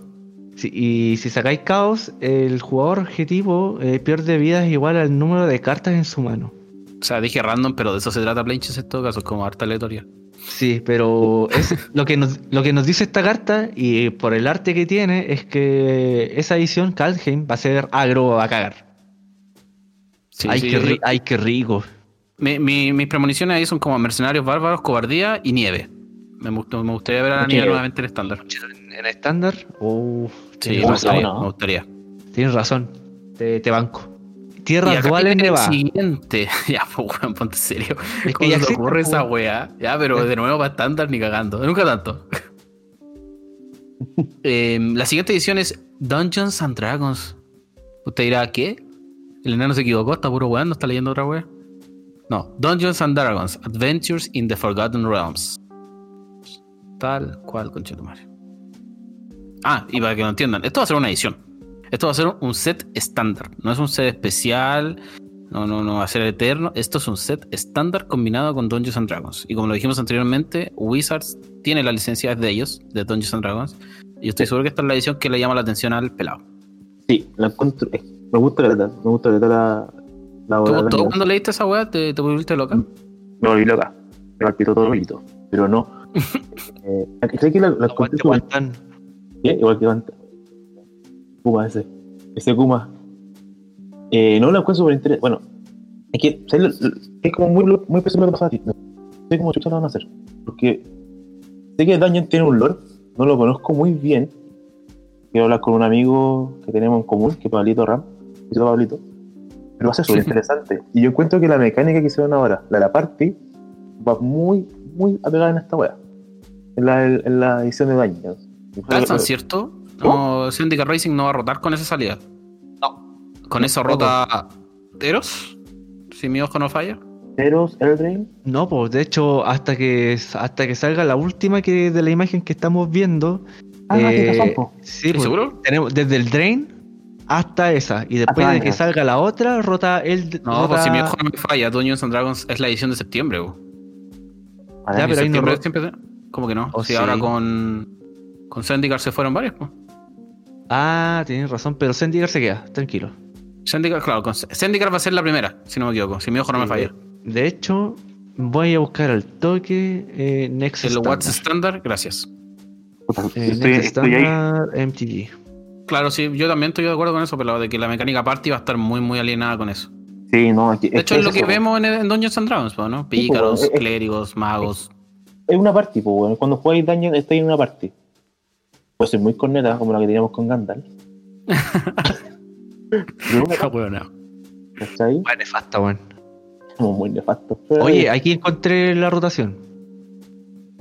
Sí, y si sacáis caos, el jugador objetivo eh, pierde vidas igual al número de cartas en su mano. O sea, dije random, pero de eso se trata Planches en todo caso. Es como harta aleatoria. Sí, pero es lo que nos lo que nos dice esta carta y por el arte que tiene es que esa edición Kaldheim va a ser agro a cagar. Sí, ay, sí, qué yo- ri- ay, qué rico. mi- mi- mis premoniciones ahí son como mercenarios bárbaros, cobardía y nieve. Me, gust- me gustaría ver a la nieve nuevamente en estándar. En, estándar, Sí, me gustaría, no. me gustaría. tienes razón. Te, te banco. Tierras duales viene el siguiente. ya, pues, weón, ponte serio. Es que ¿Cómo ya se ocurre esa weá? Ya, pero de nuevo para estándar ni cagando. Nunca tanto. Eh, la siguiente edición es Dungeons and Dragons. Usted dirá, ¿qué? El enano se equivocó, está puro weón, no está leyendo otra weá. No, Dungeons and Dragons, Adventures in the Forgotten Realms. Tal cual, conchetumare. Ah, y para que lo entiendan, esto va a ser una edición. Esto va a ser un set estándar. No es un set especial. No, no, no va a ser eterno. Esto es un set estándar combinado con Dungeons and Dragons. Y como lo dijimos anteriormente, Wizards tiene la licencia de ellos, de Dungeons and Dragons. Y estoy seguro que esta es la edición que le llama la atención al pelado. Sí, la encuentro. Me gusta la me gusta la la, la, ¿Tú, la- tú la- cuando leíste esa weá te, te volviste loca? Me volví loca. Me palpitó todo el. Pero no. Eh, ¿Sabes que encontré Aguante, súper- aguantan. bien? Igual que Banta. Kuma ese. Ese Kuma. Eh, no la encuentro súper interesante. Bueno, es que ¿sabes lo- lo- es como muy, lo- muy pesado lo que pasa a ti. No sé cómo chucha lo van a hacer. Porque sé que Dungeon tiene un lore. No lo conozco muy bien. Quiero hablar con un amigo que tenemos en común, que es Pablito Ram. Besito, Pablito. Pero va a ser súper interesante. Y yo encuentro que la mecánica que hicieron ahora, la de la party, va muy, muy apegada en esta wea. En la, en la edición de Dungeons. ¿Calzan, cierto? No, Syndicate Racing no va a rotar con esa salida. No. ¿Con eso rota Eros? Si mi ojo no falla. Eros, Eldraine. No, pues de hecho, hasta que hasta que salga la última que de la imagen que estamos viendo. Ah, eh, sí, ¿Estás pues, seguro? tenemos desde el Drain hasta esa. Y después Hasta de que salga la otra, rota el. No, rota- pues si mi ojo no me falla, Dungeons and Dragons es la edición de septiembre. Ah, Ya, pero ahí no septiembre ro- siempre- ¿Cómo que no? Oh, si sí. ahora con, con Zendikar se fueron varios, pues. Ah, tienes razón, pero Zendikar se queda, tranquilo. Zendikar, claro, con- Zendikar va a ser la primera, si no me equivoco. Si mi ojo no me falla. De hecho, voy a buscar al toque eh, Next El. What's Standard, gracias. Eh, estoy, Next estoy ahí. MTG. Claro, sí, yo también estoy de acuerdo con eso, pero de que la mecánica party va a estar muy, muy alienada con eso. Sí, no, aquí. De hecho, es lo que eso, vemos en, en Dungeons and Dragons, ¿no? Sí, Pícaros, es- es- clérigos, magos. Es una party, pues. Cuando jugáis Dungeon, estáis en una party. Puede ser muy corneta, como la que teníamos con Gandalf. Pero una Ah, weón, no. ¿cachai? Bueno, nefasta, weón. Como muy nefasto. Pero, Oye, aquí encontré la rotación.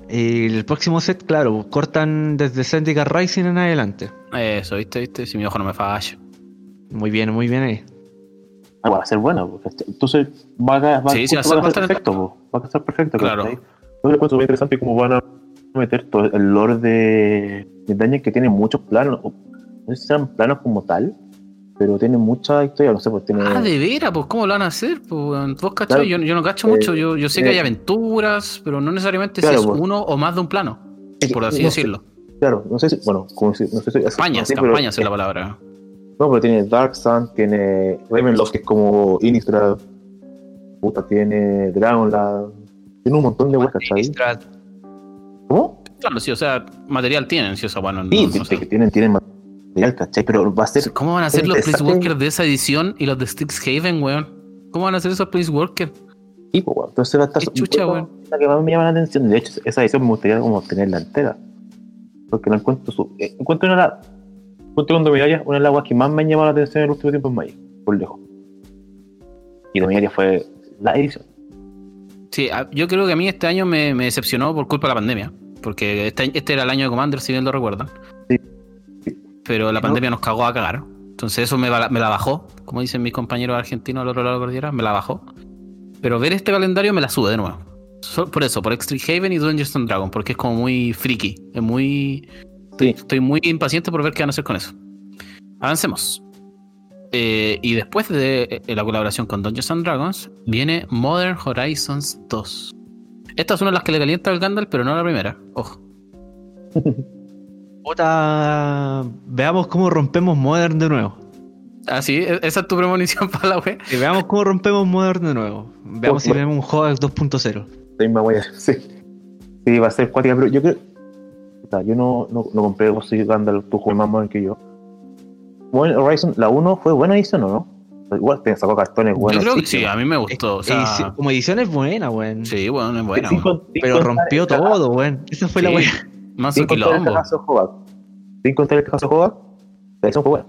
El próximo set, claro, cortan desde Zendikar Rising en adelante. Eso, ¿viste? ¿Viste? Si mi ojo no me falla. Muy bien, muy bien ahí. ah, va a ser bueno, pues. Entonces va a, va, Sí, sí, va a ser perfecto, pues. Va a estar perfecto, Claro. ¿cachai? Yo lo encuentro muy interesante cómo van a meter todo el lore de, de que tiene muchos planos. No sé si serán planos como tal, pero tiene mucha historia, no sé, pues tiene. Ah, de veras, pues ¿cómo lo van a hacer? Pues, vos Claro. yo, yo no cacho Eh, mucho, yo, yo sé que eh, hay aventuras, pero no necesariamente claro, si es pues. uno o más de un plano, por así no sé, decirlo. Claro, no sé si, bueno, como si, no sé si Campañas, es la palabra. No, pero tiene Dark Sun, tiene Ravenloft, que es como Innistrad, puta, tiene Dragonlance, tiene un montón de weas, ¿cachai? ¿Cómo? Claro, sí, o sea, material tienen, si eso, bueno, no, Sí, no que tienen, tienen material, ¿cachai? Pero va a ser. ¿Cómo van a ser los interesante. Planeswalkers de esa edición y los de Strixhaven, weón? ¿Cómo van a ser esos Planeswalkers? tipo, weón. Entonces va a estar. Qué chucha, weón. La que más me llama la atención, de hecho, esa edición me gustaría como tenerla entera. Porque la encuentro. Su, eh, encuentro una. de las- Junto con Dominaria, una de las que más me han llamado la atención en el último tiempo en Magic, por lejos. Y Dominaria fue la edición. Sí, yo creo que a mí este año me, me decepcionó por culpa de la pandemia. Porque este, este era el año de Commander, si bien lo recuerdan. Sí. Pero la No. pandemia nos cagó a cagar. Entonces eso me, la bajó, como dicen mis compañeros argentinos al otro lado de la cordillera, me la bajó. Pero ver este calendario me la sube de nuevo. Por eso, por Haven y Dungeons and Dragons, porque es como muy friki. Es muy. Estoy muy impaciente por ver qué van a hacer con eso. Avancemos. Eh, y después de eh, la colaboración con Dungeons and Dragons, viene Modern Horizons 2. Esta es una de las que le calienta al Gandalf, pero no la primera. Ojo. Puta, veamos cómo rompemos Modern de nuevo. Ah, sí, e- esa es tu premonición para la web. Y veamos cómo rompemos Modern de nuevo. Veamos si tenemos un Hogax 2.0. La misma wea, sí. Sí, va a ser cuática, pero yo creo. yo no, no, no compré vos soy Gandalf, tú juegas más moderno que yo. Bueno, Horizon, la 1 fue buena edición, ¿o no? Igual te sacó cartones Yo buenos. creo que sí, a mí me gustó. O sea, Edici- como edición es buena, weón. sí, bueno, es buena. Con- Pero rompió todo, weón. Esa fue la Sí, weá. Más Sin un quilombo. Sin contar el de Hogak, la edición fue buena.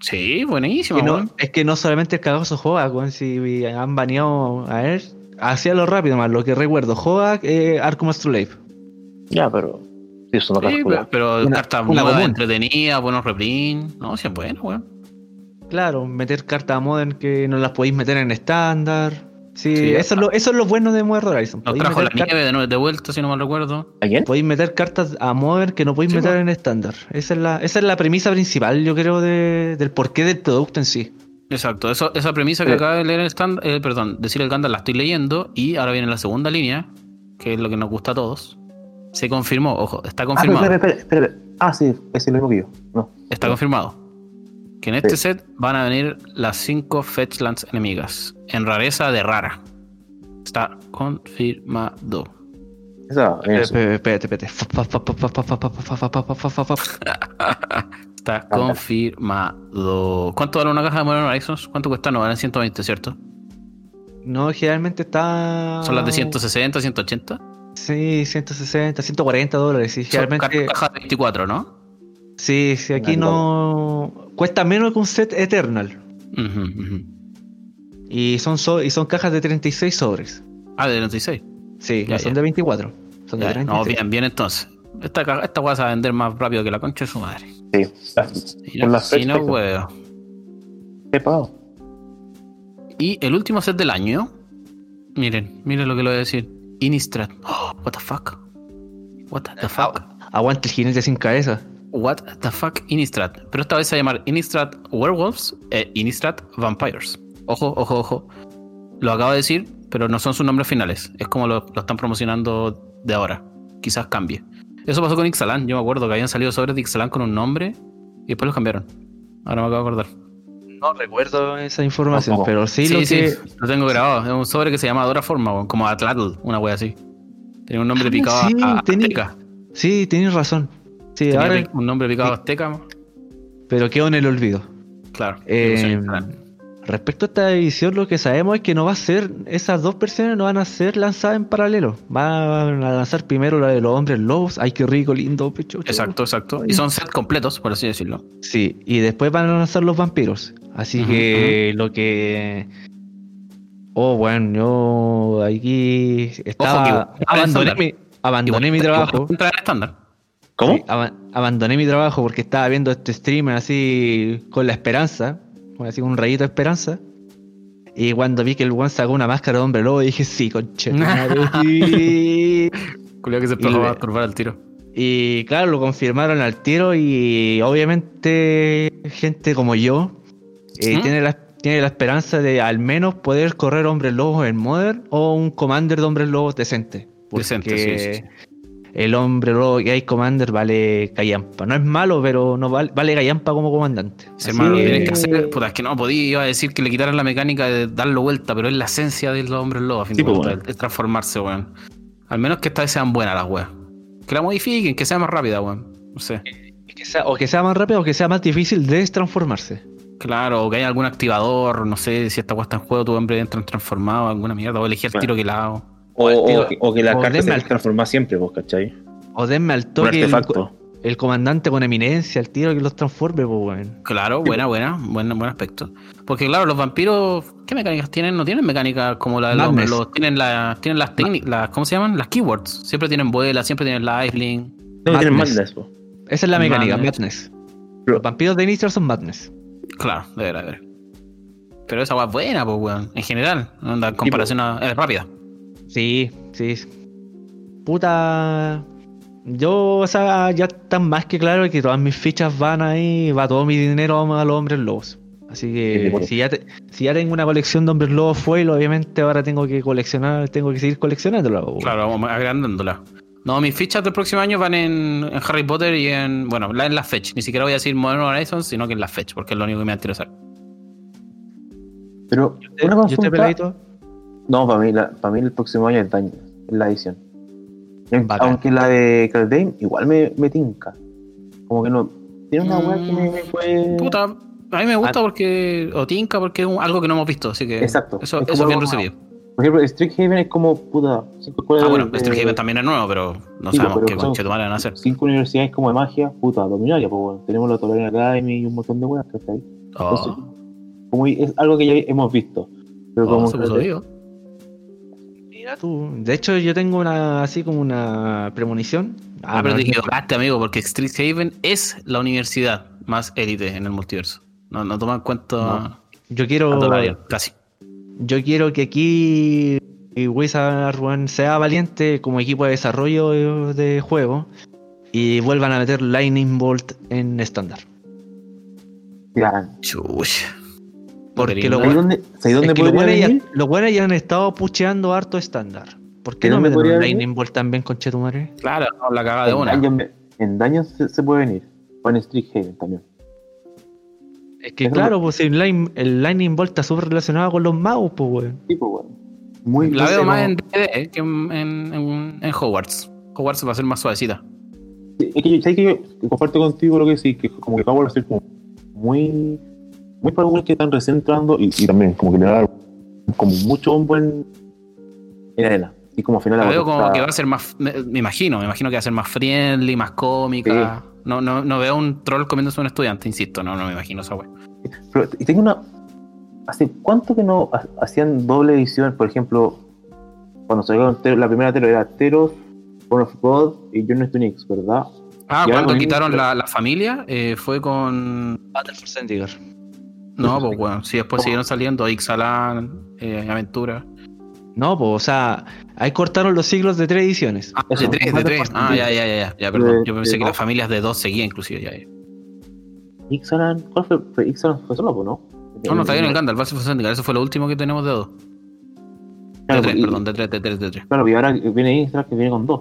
Sí, buenísima, Que no- es que no solamente el cagazo Hogax, weón. Si han baneado a él, hacía lo rápido más. Lo que recuerdo, Hogax, eh, Arkham Astrolabe. Ya, pero. Sí, eso no Sí, pero, pero Una- cartas una nuevas, común. entretenidas, buenos reprint. No, sí es bueno, weón. Claro, meter cartas modern que no las podéis meter en estándar. Sí, Sí, eso, es lo, eso es lo bueno de Modern Horizon. Nos Podéis trajo la nieve de, vuelta, si no mal recuerdo. ¿A quién? podéis meter cartas a Modern que no podéis Sí, meter en estándar. Esa es la, esa es la premisa principal, yo creo, de- del porqué del producto en sí. Exacto, eso, esa premisa que Sí. acaba de leer el stand, eh, perdón, decir el Gandalf la estoy leyendo y ahora viene la segunda línea, que es lo que nos gusta a todos. Se confirmó, ojo, está confirmado. Ah, espera, ah sí, es el mismo que yo. No. Está confirmado. Que en este set van a venir las 5 Fetchlands enemigas. En rareza de rara. Está confirmado. Eso, Espérate, espérate. Está confirmado. ¿Cuánto vale una caja de Modern Horizons? ¿Cuánto cuesta? No, valen 120, ¿cierto? No, generalmente está. ¿Son las de 160, 180? Sí, 160, 140 dólares. Sí, Son generalmente. ca- cajas de 24, ¿no? Sí, sí, aquí no. Cuesta menos que un set Eternal. Ujú, ujú. Y son, so- y son cajas de 36 sobres. Ah, de 36. Sí, Ya, no son ya. de 24. Son de Ya, 36. no, bien, bien entonces. Esta, ca- esta a vender más rápido que la concha de su madre. Sí. Si Con no, si no, weón. He pagado. Y el último set del año. Miren, miren lo que le voy a decir. Innistrad. Oh, what the fuck. What the fuck. Aguante el jinete sin cabeza. What the fuck Innistrad. Pero esta vez se va a llamar Innistrad Werewolves e Innistrad Vampires. Ojo, ojo, ojo. Lo acabo de decir, pero no son sus nombres finales. Es como lo, lo están promocionando de ahora. Quizás cambie. Eso pasó con Ixalan. Yo me acuerdo que habían salido sobres de Ixalan con un nombre y después los cambiaron. Ahora me acabo de acordar. No recuerdo esa información, pero sí, Sí, lo sí, que. lo tengo grabado. Es un sobre que se llama Dora Forma, weón, como Atlatl, una wea así. Tenía un nombre Ah, picado sí, a, azteca. Sí, tienes razón. Sí, Tenía ahora, pi- un nombre picado a azteca, pero quedó en el olvido. claro. Eh. Respecto a esta edición, lo que sabemos es que no va a ser, esas dos versiones no van a ser lanzadas en paralelo. Van a lanzar primero la de los hombres lobos. Ay, qué rico, lindo, pecho. Exacto, exacto. Y son set completos, por así decirlo. Sí, y después van a lanzar los vampiros. Así que lo que. Oh, bueno, yo aquí estaba. abandoné mi, abandoné mi trabajo. estándar. ¿Cómo? Sí, abandoné mi trabajo porque estaba viendo este streamer así con la esperanza, así un rayito de esperanza. Y cuando vi que el one sacó una máscara de hombre lobo, dije, sí, conche. sí". Culiao que se Y empezó a turbar al tiro. Y claro, lo confirmaron al tiro y obviamente gente como yo eh, ¿Mm? tiene, la, tiene la esperanza de al menos poder correr hombres lobos en Modern o un commander de hombres lobos decente. Porque Decente, sí, sí, sí. El hombre lobo que hay commander vale callampa. No es malo, pero no vale, vale callampa como comandante. Sí, hermano, lo que- tienen que hacer. Puta, es que no podía, iba a decir que le quitaran la mecánica de darlo vuelta, pero es la esencia de los hombres lobos, a fin Sí, de pues, cuentas, bueno. es transformarse, weón. Al menos que esta vez sean buenas las weas. Que la modifiquen, que sea más rápida, weón. No sé. que sea- o que sea más rápido o que sea más difícil de transformarse. Claro, o que haya algún activador, no sé, si esta wea está en juego, tu hombre entra transformado, alguna mierda, o elegir el Bueno. tiro que la hago. O, que- o que la o carta se transforma siempre, vos, ¿cachai? O denme al toque el, comandante con eminencia, el tiro que los transforme, pues, weón. Claro, buena, buena, buen, buen aspecto. Porque claro, los vampiros, ¿qué mecánicas tienen? No tienen mecánicas como la de los los- tienen, la, tienen las técnicas, las, ¿cómo se llaman? Las keywords. Siempre tienen vuela, siempre tienen lifelink. No, tienen Madness. Po. Esa es la mecánica, Madness. Los vampiros de Innistrad son Madness. Claro, de ver, de ver. Pero esa es buena, pues, weón. En general, en comparación a. Es rápida. Sí, sí. Puta. Yo, o sea, ya está más que claro que todas mis fichas van ahí, va todo mi dinero a los hombres lobos. Así Sí, que bueno. si ya, te- si ya tengo una colección de hombres lobos foil, obviamente ahora tengo que coleccionar, tengo que seguir coleccionándola. po. Claro, vamos agrandándola. No, mis fichas del próximo año van en, en Harry Potter y en. Bueno, en la Fetch. Ni siquiera voy a decir Modern Horizons, sino que en la Fetch, porque es lo único que me va a interesar. Pero, ¿Y una usted, ¿y usted, consulta. peladito? No, para mí, la, para mí el próximo año es Daño, es la edición. Aunque- Bacán. Aunque la de Caldane igual me, me tinca. Como que no. Tiene una weá que me, me puede. Puta, a mí me gusta porque. O tinca porque es un- algo que no hemos visto, así que. Exacto. Eso, Es eso bien recibido. Por ejemplo, Street Haven es como, puta, cinco escuelas Ah, bueno, de- Street Haven también es nuevo, pero no Sí, sabemos qué conchetumare van a hacer. Cinco universidades como de magia, puta, dominaria, pues bueno. Tenemos la Tolera Academy y un montón de weas. Entonces, Oh, como es algo que ya hemos visto. Pero oh, como se tú. De hecho, yo tengo una así como una premonición. Ah, pero no, te equivocaste, amigo, porque Street Haven es la universidad más élite en el multiverso. No, no toma en cuenta No. Yo a quiero. Casi. Yo quiero que aquí Wizard One sea valiente como equipo de desarrollo de, juego y vuelvan a meter Lightning Bolt en estándar. Ya, Chuch. Porque lo ¿Sabes bueno- dónde, ¿sabes dónde Es que los buenos ya, han estado pucheando harto estándar. ¿Por qué ¿De no meten un Lightning Bolt también con Chetumare? Claro, no, la cagada de En una. En Dungeon se, se puede venir. O en Street Haven también. Es que Eso claro, pues el, Lightning- el Lightning Bolt está súper relacionado con los magos, pues weón. Sí, pues bueno. Muy La veo más en DD que en, en, en- en Hogwarts. Hogwarts va a ser más suavecita. Es que yo, ¿sabes que yo comparto contigo lo que sí, que como que acabo de ser como muy. Muy para algunos que están recién entrando y, y también como que le da como mucho bombo en, en arena. Y como al final La veo como que va a ser más. Me, me imagino, me imagino que va a ser más friendly, más cómica. No, no, no veo un troll comiéndose a un estudiante, insisto. No, no me imagino esa wea. Pero y tengo una. ¿Hace cuánto que no ha- hacían doble edición? Por ejemplo, cuando salió la primera Tero era Teros, Born of God y Journey to Nix, ¿verdad? Ah, cuando quitaron la, la familia, eh, fue con. Battle for Zendikar. No, pues bueno, sí, después siguieron saliendo Ixalan, eh, Aventura. No, pues, o sea, ahí cortaron los siglos de tres ediciones. Ah, Eso, de tres, de tres. Ah, ya, ya, ya, ya, ya, perdón. De- Yo pensé de que las familias de dos seguían, inclusive, ya, ya. Ixalan, ¿cuál fue? fue Ixalan fue solo, ¿no? No, no, está bien en Gandalf, Zendikar, eso fue lo último que tenemos de dos. De Claro, tres, y- perdón, de tres, de tres, de tres. Claro, y ahora viene Isra que viene con dos.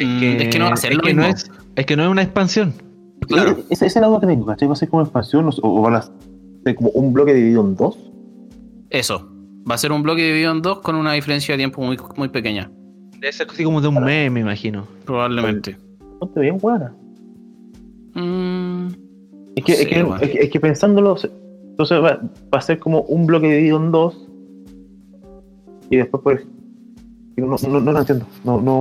Mm, es que no va a ser es lo que no mismo. es, es que no es una expansión. Claro. Esa, es la duda que tengo, ¿cachai? ¿Va a ser como expansión o, o van a ser como un bloque dividido en dos? Eso. Va a ser un bloque dividido en dos con una diferencia de tiempo muy, muy pequeña. Debe ser así como de un mes, me imagino. Probablemente. Ponte bien buena. Mm, Es que, es, que, bueno. es, que, es que pensándolo, entonces va, va a ser como un bloque dividido en dos. Y después, pues. No, no, no, no lo entiendo. No, no,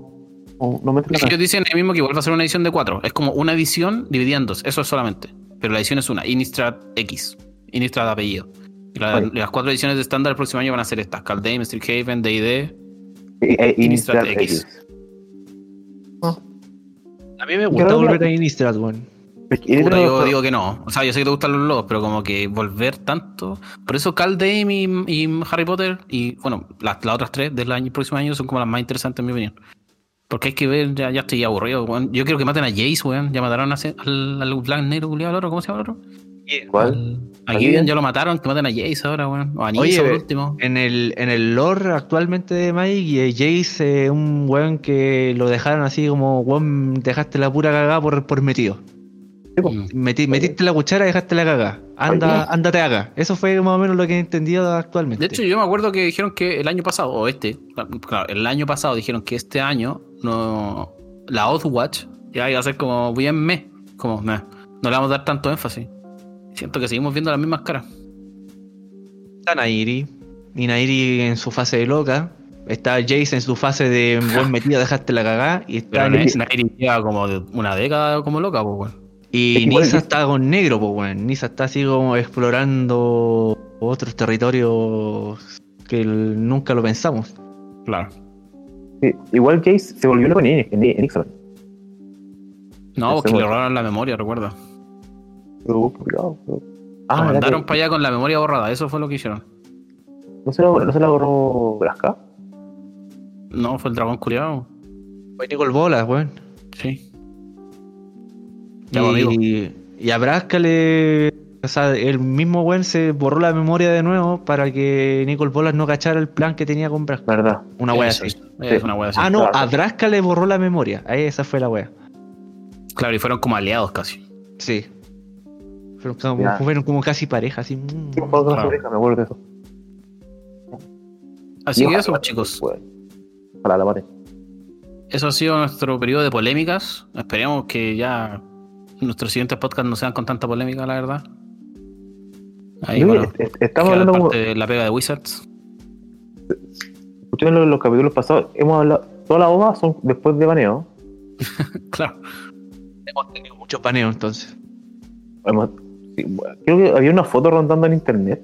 no, no me la Es que ellos dicen ahí mismo que igual va a ser una edición de cuatro. Es como una edición dividida en dos. Eso es solamente. Pero la edición es una. Innistrad X. Innistrad de apellido. Y la- Oye. las cuatro ediciones de estándar el próximo año van a ser estas. Caldame, Streethaven, D&D. Eh, eh, Innistrad X. X. A mí me gusta volver a Innistrad, weón. Puta, yo digo que no. O sea, yo sé que te gustan los logos, pero como que volver tanto. Por eso Caldame y, y Harry Potter y, bueno, las, las otras tres del año, próximo año son como las más interesantes en mi opinión. Porque hay que ver, ya, ya estoy aburrido, weón. Yo quiero que maten a Jace, weón. Ya mataron a ese- al, al Black Negro, culiado, al otro. ¿Cómo se llama el otro? ¿Cuál? A ¿A Gideon ya lo mataron, que maten a Jace ahora, weón. O a Nisa Oye, por último. En el, en el lore actualmente de Mike, eh, Jace es un weón que lo dejaron así como, weón, dejaste la pura cagada por, por metido. Mm. Meti- metiste la cuchara y dejaste la cagada. Anda, ándate acá. Eso fue más o menos lo que he entendido actualmente. De hecho, yo me acuerdo que dijeron que el año pasado, o este, claro, el año pasado dijeron que este año no la Oathwatch ya iba a ser como bien me, como no le vamos a dar tanto énfasis. Siento que seguimos viendo las mismas caras. Está Nairi. Y Nairi en su fase de loca. Está Jace en su fase de buen metido, dejaste la cagada. Y está Pero Nairi lleva como de una década como loca, pues, weón. Y Es que igual Nisa es- está con negro, pues weón. Nisa está así como explorando otros territorios que el- nunca lo pensamos. Claro. Sí, Igual Jace se volvió loco en, en, en Ixalan. No, porque le robaron la memoria, recuerda. Pero, cuidado, pero- lo Ah, era mandaron que- para allá con la memoria borrada, eso fue lo que hicieron. ¿no se la, no se la borró Braska? No, fue el dragón culiado. Fue Nicole Bolas, weón. Sí. Ya, pues, amigo. Y, y a Braska le. O sea, el mismo weón se borró la memoria de nuevo para que Nicole Bolas no cachara el plan que tenía con Braska. ¿Verdad? Una wea así. es, es una wea así. Ah, no, claro. a Braska le borró la memoria. Ahí esa fue la wea. Claro, y fueron como aliados casi. Sí. Fueron como, Ya. fueron como casi pareja, así. Sí, me acuerdo de Claro. me acuerdo de eso. Así que eso, chicos. Para la mate. Eso ha sido nuestro periodo de polémicas. Esperemos que ya nuestros siguientes podcasts no sean con tanta polémica, la verdad. Ahí, bueno, est- Estamos hablando, como- parte de la pega de Wizards. escuchando los, los capítulos pasados, hemos hablado, todas las hojas son después de baneo. Claro. Hemos tenido muchos paneos entonces. Hemos- sí, bueno, creo que había una foto rondando en internet,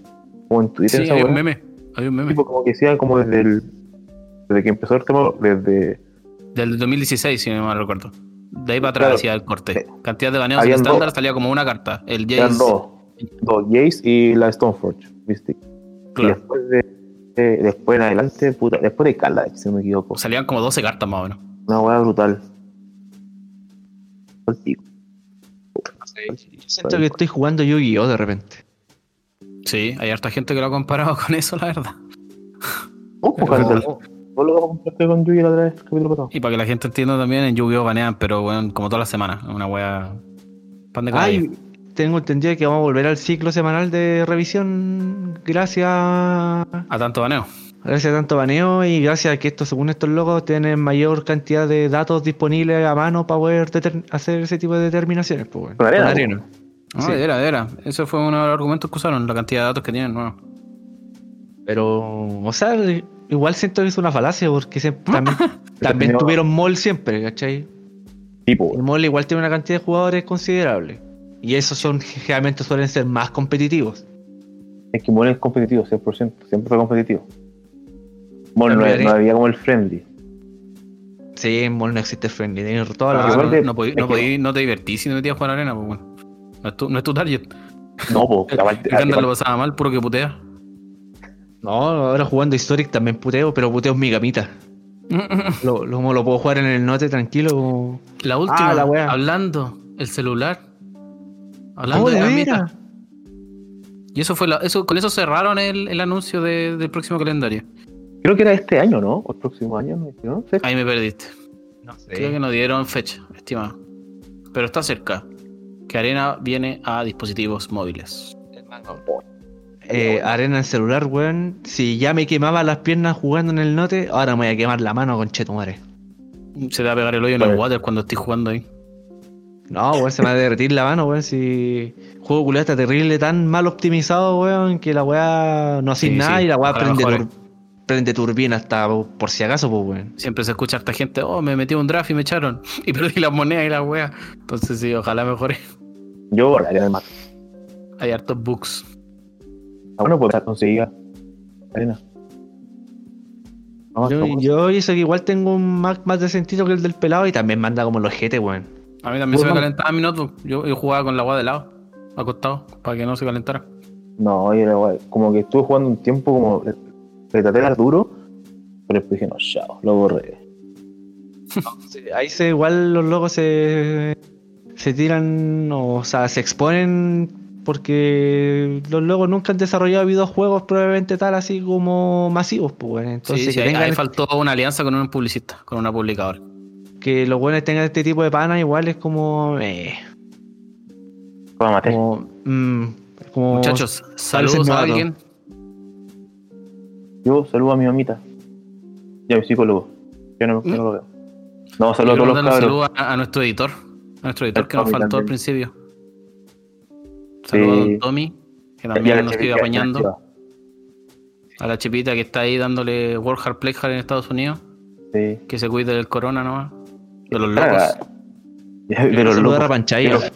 o en Twitter, Sí, hay un meme. Un meme. tipo como que decía como desde el, desde que empezó el tema, desde Del 2016, si no mal recuerdo. De ahí para atrás Claro. hacía el corte. Sí. Cantidad de baneos Habían estándar dos. salía como una carta. El eran Jace. dos, dos Jace y la Stoneforge, Mystic. Y después de, de- después en adelante, puta, después de Kala, si no me equivoco. Salían como 12 cartas más o menos. Una weá brutal. Yo siento que estoy jugando Yu-Gi-Oh! de repente. Sí, hay harta gente que lo ha comparado con eso, la verdad. Oh. Vos lo compartir con Yugi la otra vez, capítulo pasado. Y para que la gente entienda también, en Yu-Gi-Oh! banean, pero bueno, como todas las semanas. Una wea. Pan de cada día. Ay, tengo entendido que vamos a volver al ciclo semanal de revisión gracias A tanto baneo. gracias a tanto baneo y gracias a que estos, según estos logos, tienen mayor cantidad de datos disponibles a mano para poder hacer ese tipo de determinaciones. Pues, bueno. Con arena, pues. arena. No, Sí. de veras. Ese fue uno de los argumentos que usaron, la cantidad de datos que tienen nuevos. Pero, o sea, igual siento que es una falacia porque se- también, tuvieron mall siempre, ¿cachai? Tipo, El mall igual tiene una cantidad de jugadores considerable. Y esos son generalmente suelen ser más competitivos. es que Mol es competitivo, 100%, siempre fue competitivo. Mol no, había como el friendly. Sí, en mall no existe friendly, tienes toda la razón. no, de- no, podí- es no, que- podí- no te divertís si no te metías a jugar arena, pues bueno. No es tu, no es tu target. No, pues, El Gandalf lo aparte- pasaba mal, puro que putea. No, ahora jugando Historic también puteo, pero puteo es mi gamita. Lo, lo, lo puedo jugar en el note tranquilo. La última, Ah, la wea. hablando, el celular. Hablando Oh, de gamita. Y eso fue la, eso, con eso cerraron el, el anuncio de- del próximo calendario. creo que era este año, ¿no? O el próximo año, ¿no? ¿No? Sí. Ahí me perdiste. No sé. Creo que no dieron fecha, estimado. Pero está cerca. que Arena viene a dispositivos móviles. Eh, arena en celular, weón. Si ya me quemaba las piernas jugando en el note, ahora me voy a quemar la mano con chetumare. Se te va a pegar el hoyo en el water cuando estés jugando ahí. No, weón, se me va a derretir la mano, weón. Si el juego culiado está terrible, tan mal optimizado, weón, que la weá no hace Sí, nada sí. y la weá prende, tur- prende turbina hasta por si acaso, pues, weón. Siempre se escucha a esta gente, oh, me metí un draft y me echaron. Y perdí las monedas y la wea. Entonces sí, ojalá mejore. Yo borraría el mato. Hay hartos bugs. Ah, bueno, pues conseguía arena. No, Yo, yo eso que igual tengo un Mac más de sentido que el del pelado y también manda como los GT, weón. A mí también se me calentaba mi notebook. Yo, yo jugaba con la agua de lado, acostado, para que no se calentara. No, yo. Como que estuve jugando un tiempo como le, traté de dar duro, pero después dije, no, chao, lo borré. Sí, ahí se igual los logos se, se tiran, o sea, se exponen porque los logos nunca han desarrollado videojuegos probablemente tal así como masivos, pues. Entonces sí, sí, que, ahí, tengan- ahí faltó una alianza con un publicista, con una publicadora. que los buenos tengan este tipo de pana igual es como eh, como, mm, como Muchachos, saludos a alguien. Yo saludo a mi mamita y a mi psicólogo. Yo no, yo no lo veo. No, saludo a todos los cabros. saludo a, a nuestro editor. A nuestro editor que nos faltó al principio. Saludos a. Don Tommy, que a también nos sigue apañando. A la chipita que está ahí dándole World Hard Play Hard en Estados Unidos. Sí. Que se cuide del corona nomás. De los locos. De los Saludos a locos. Rapanchayo. De los-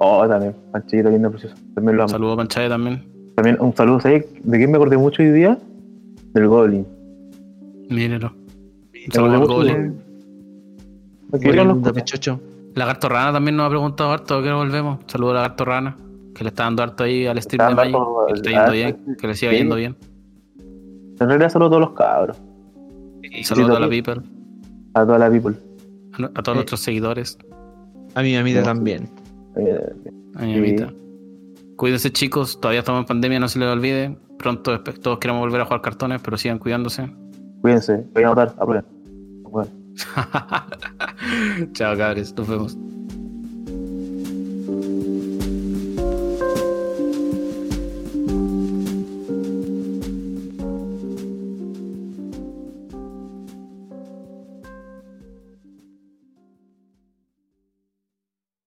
Oh, también. Panchito, lindo, precioso. También lo amo. Saludos a Panchaya también. También un saludo, ¿sabes? ¿De quién me acordé mucho hoy día? Del Goblin. Mírenlo. Un saludo al Goblin. cosas. pechocho. Lagarto Rana también nos ha preguntado harto, que volvemos. Saludos a Lagarto Rana, que le está dando harto ahí al stream Está de Magic. Que le está yendo bien, que le siga sí. yendo bien. En realidad saludo a todos los cabros. Y saludos a toda la people, A toda la people. a, a todos Eh. nuestros seguidores, A mi mamita No. también. Eh, a mi Sí. amita. Cuídense chicos, todavía estamos en pandemia, no se les olvide. Pronto todos queremos volver a jugar cartones, pero sigan cuidándose. cuídense. Voy a anotar. Aprueben. Aprueben. Chao cabres, nos vemos.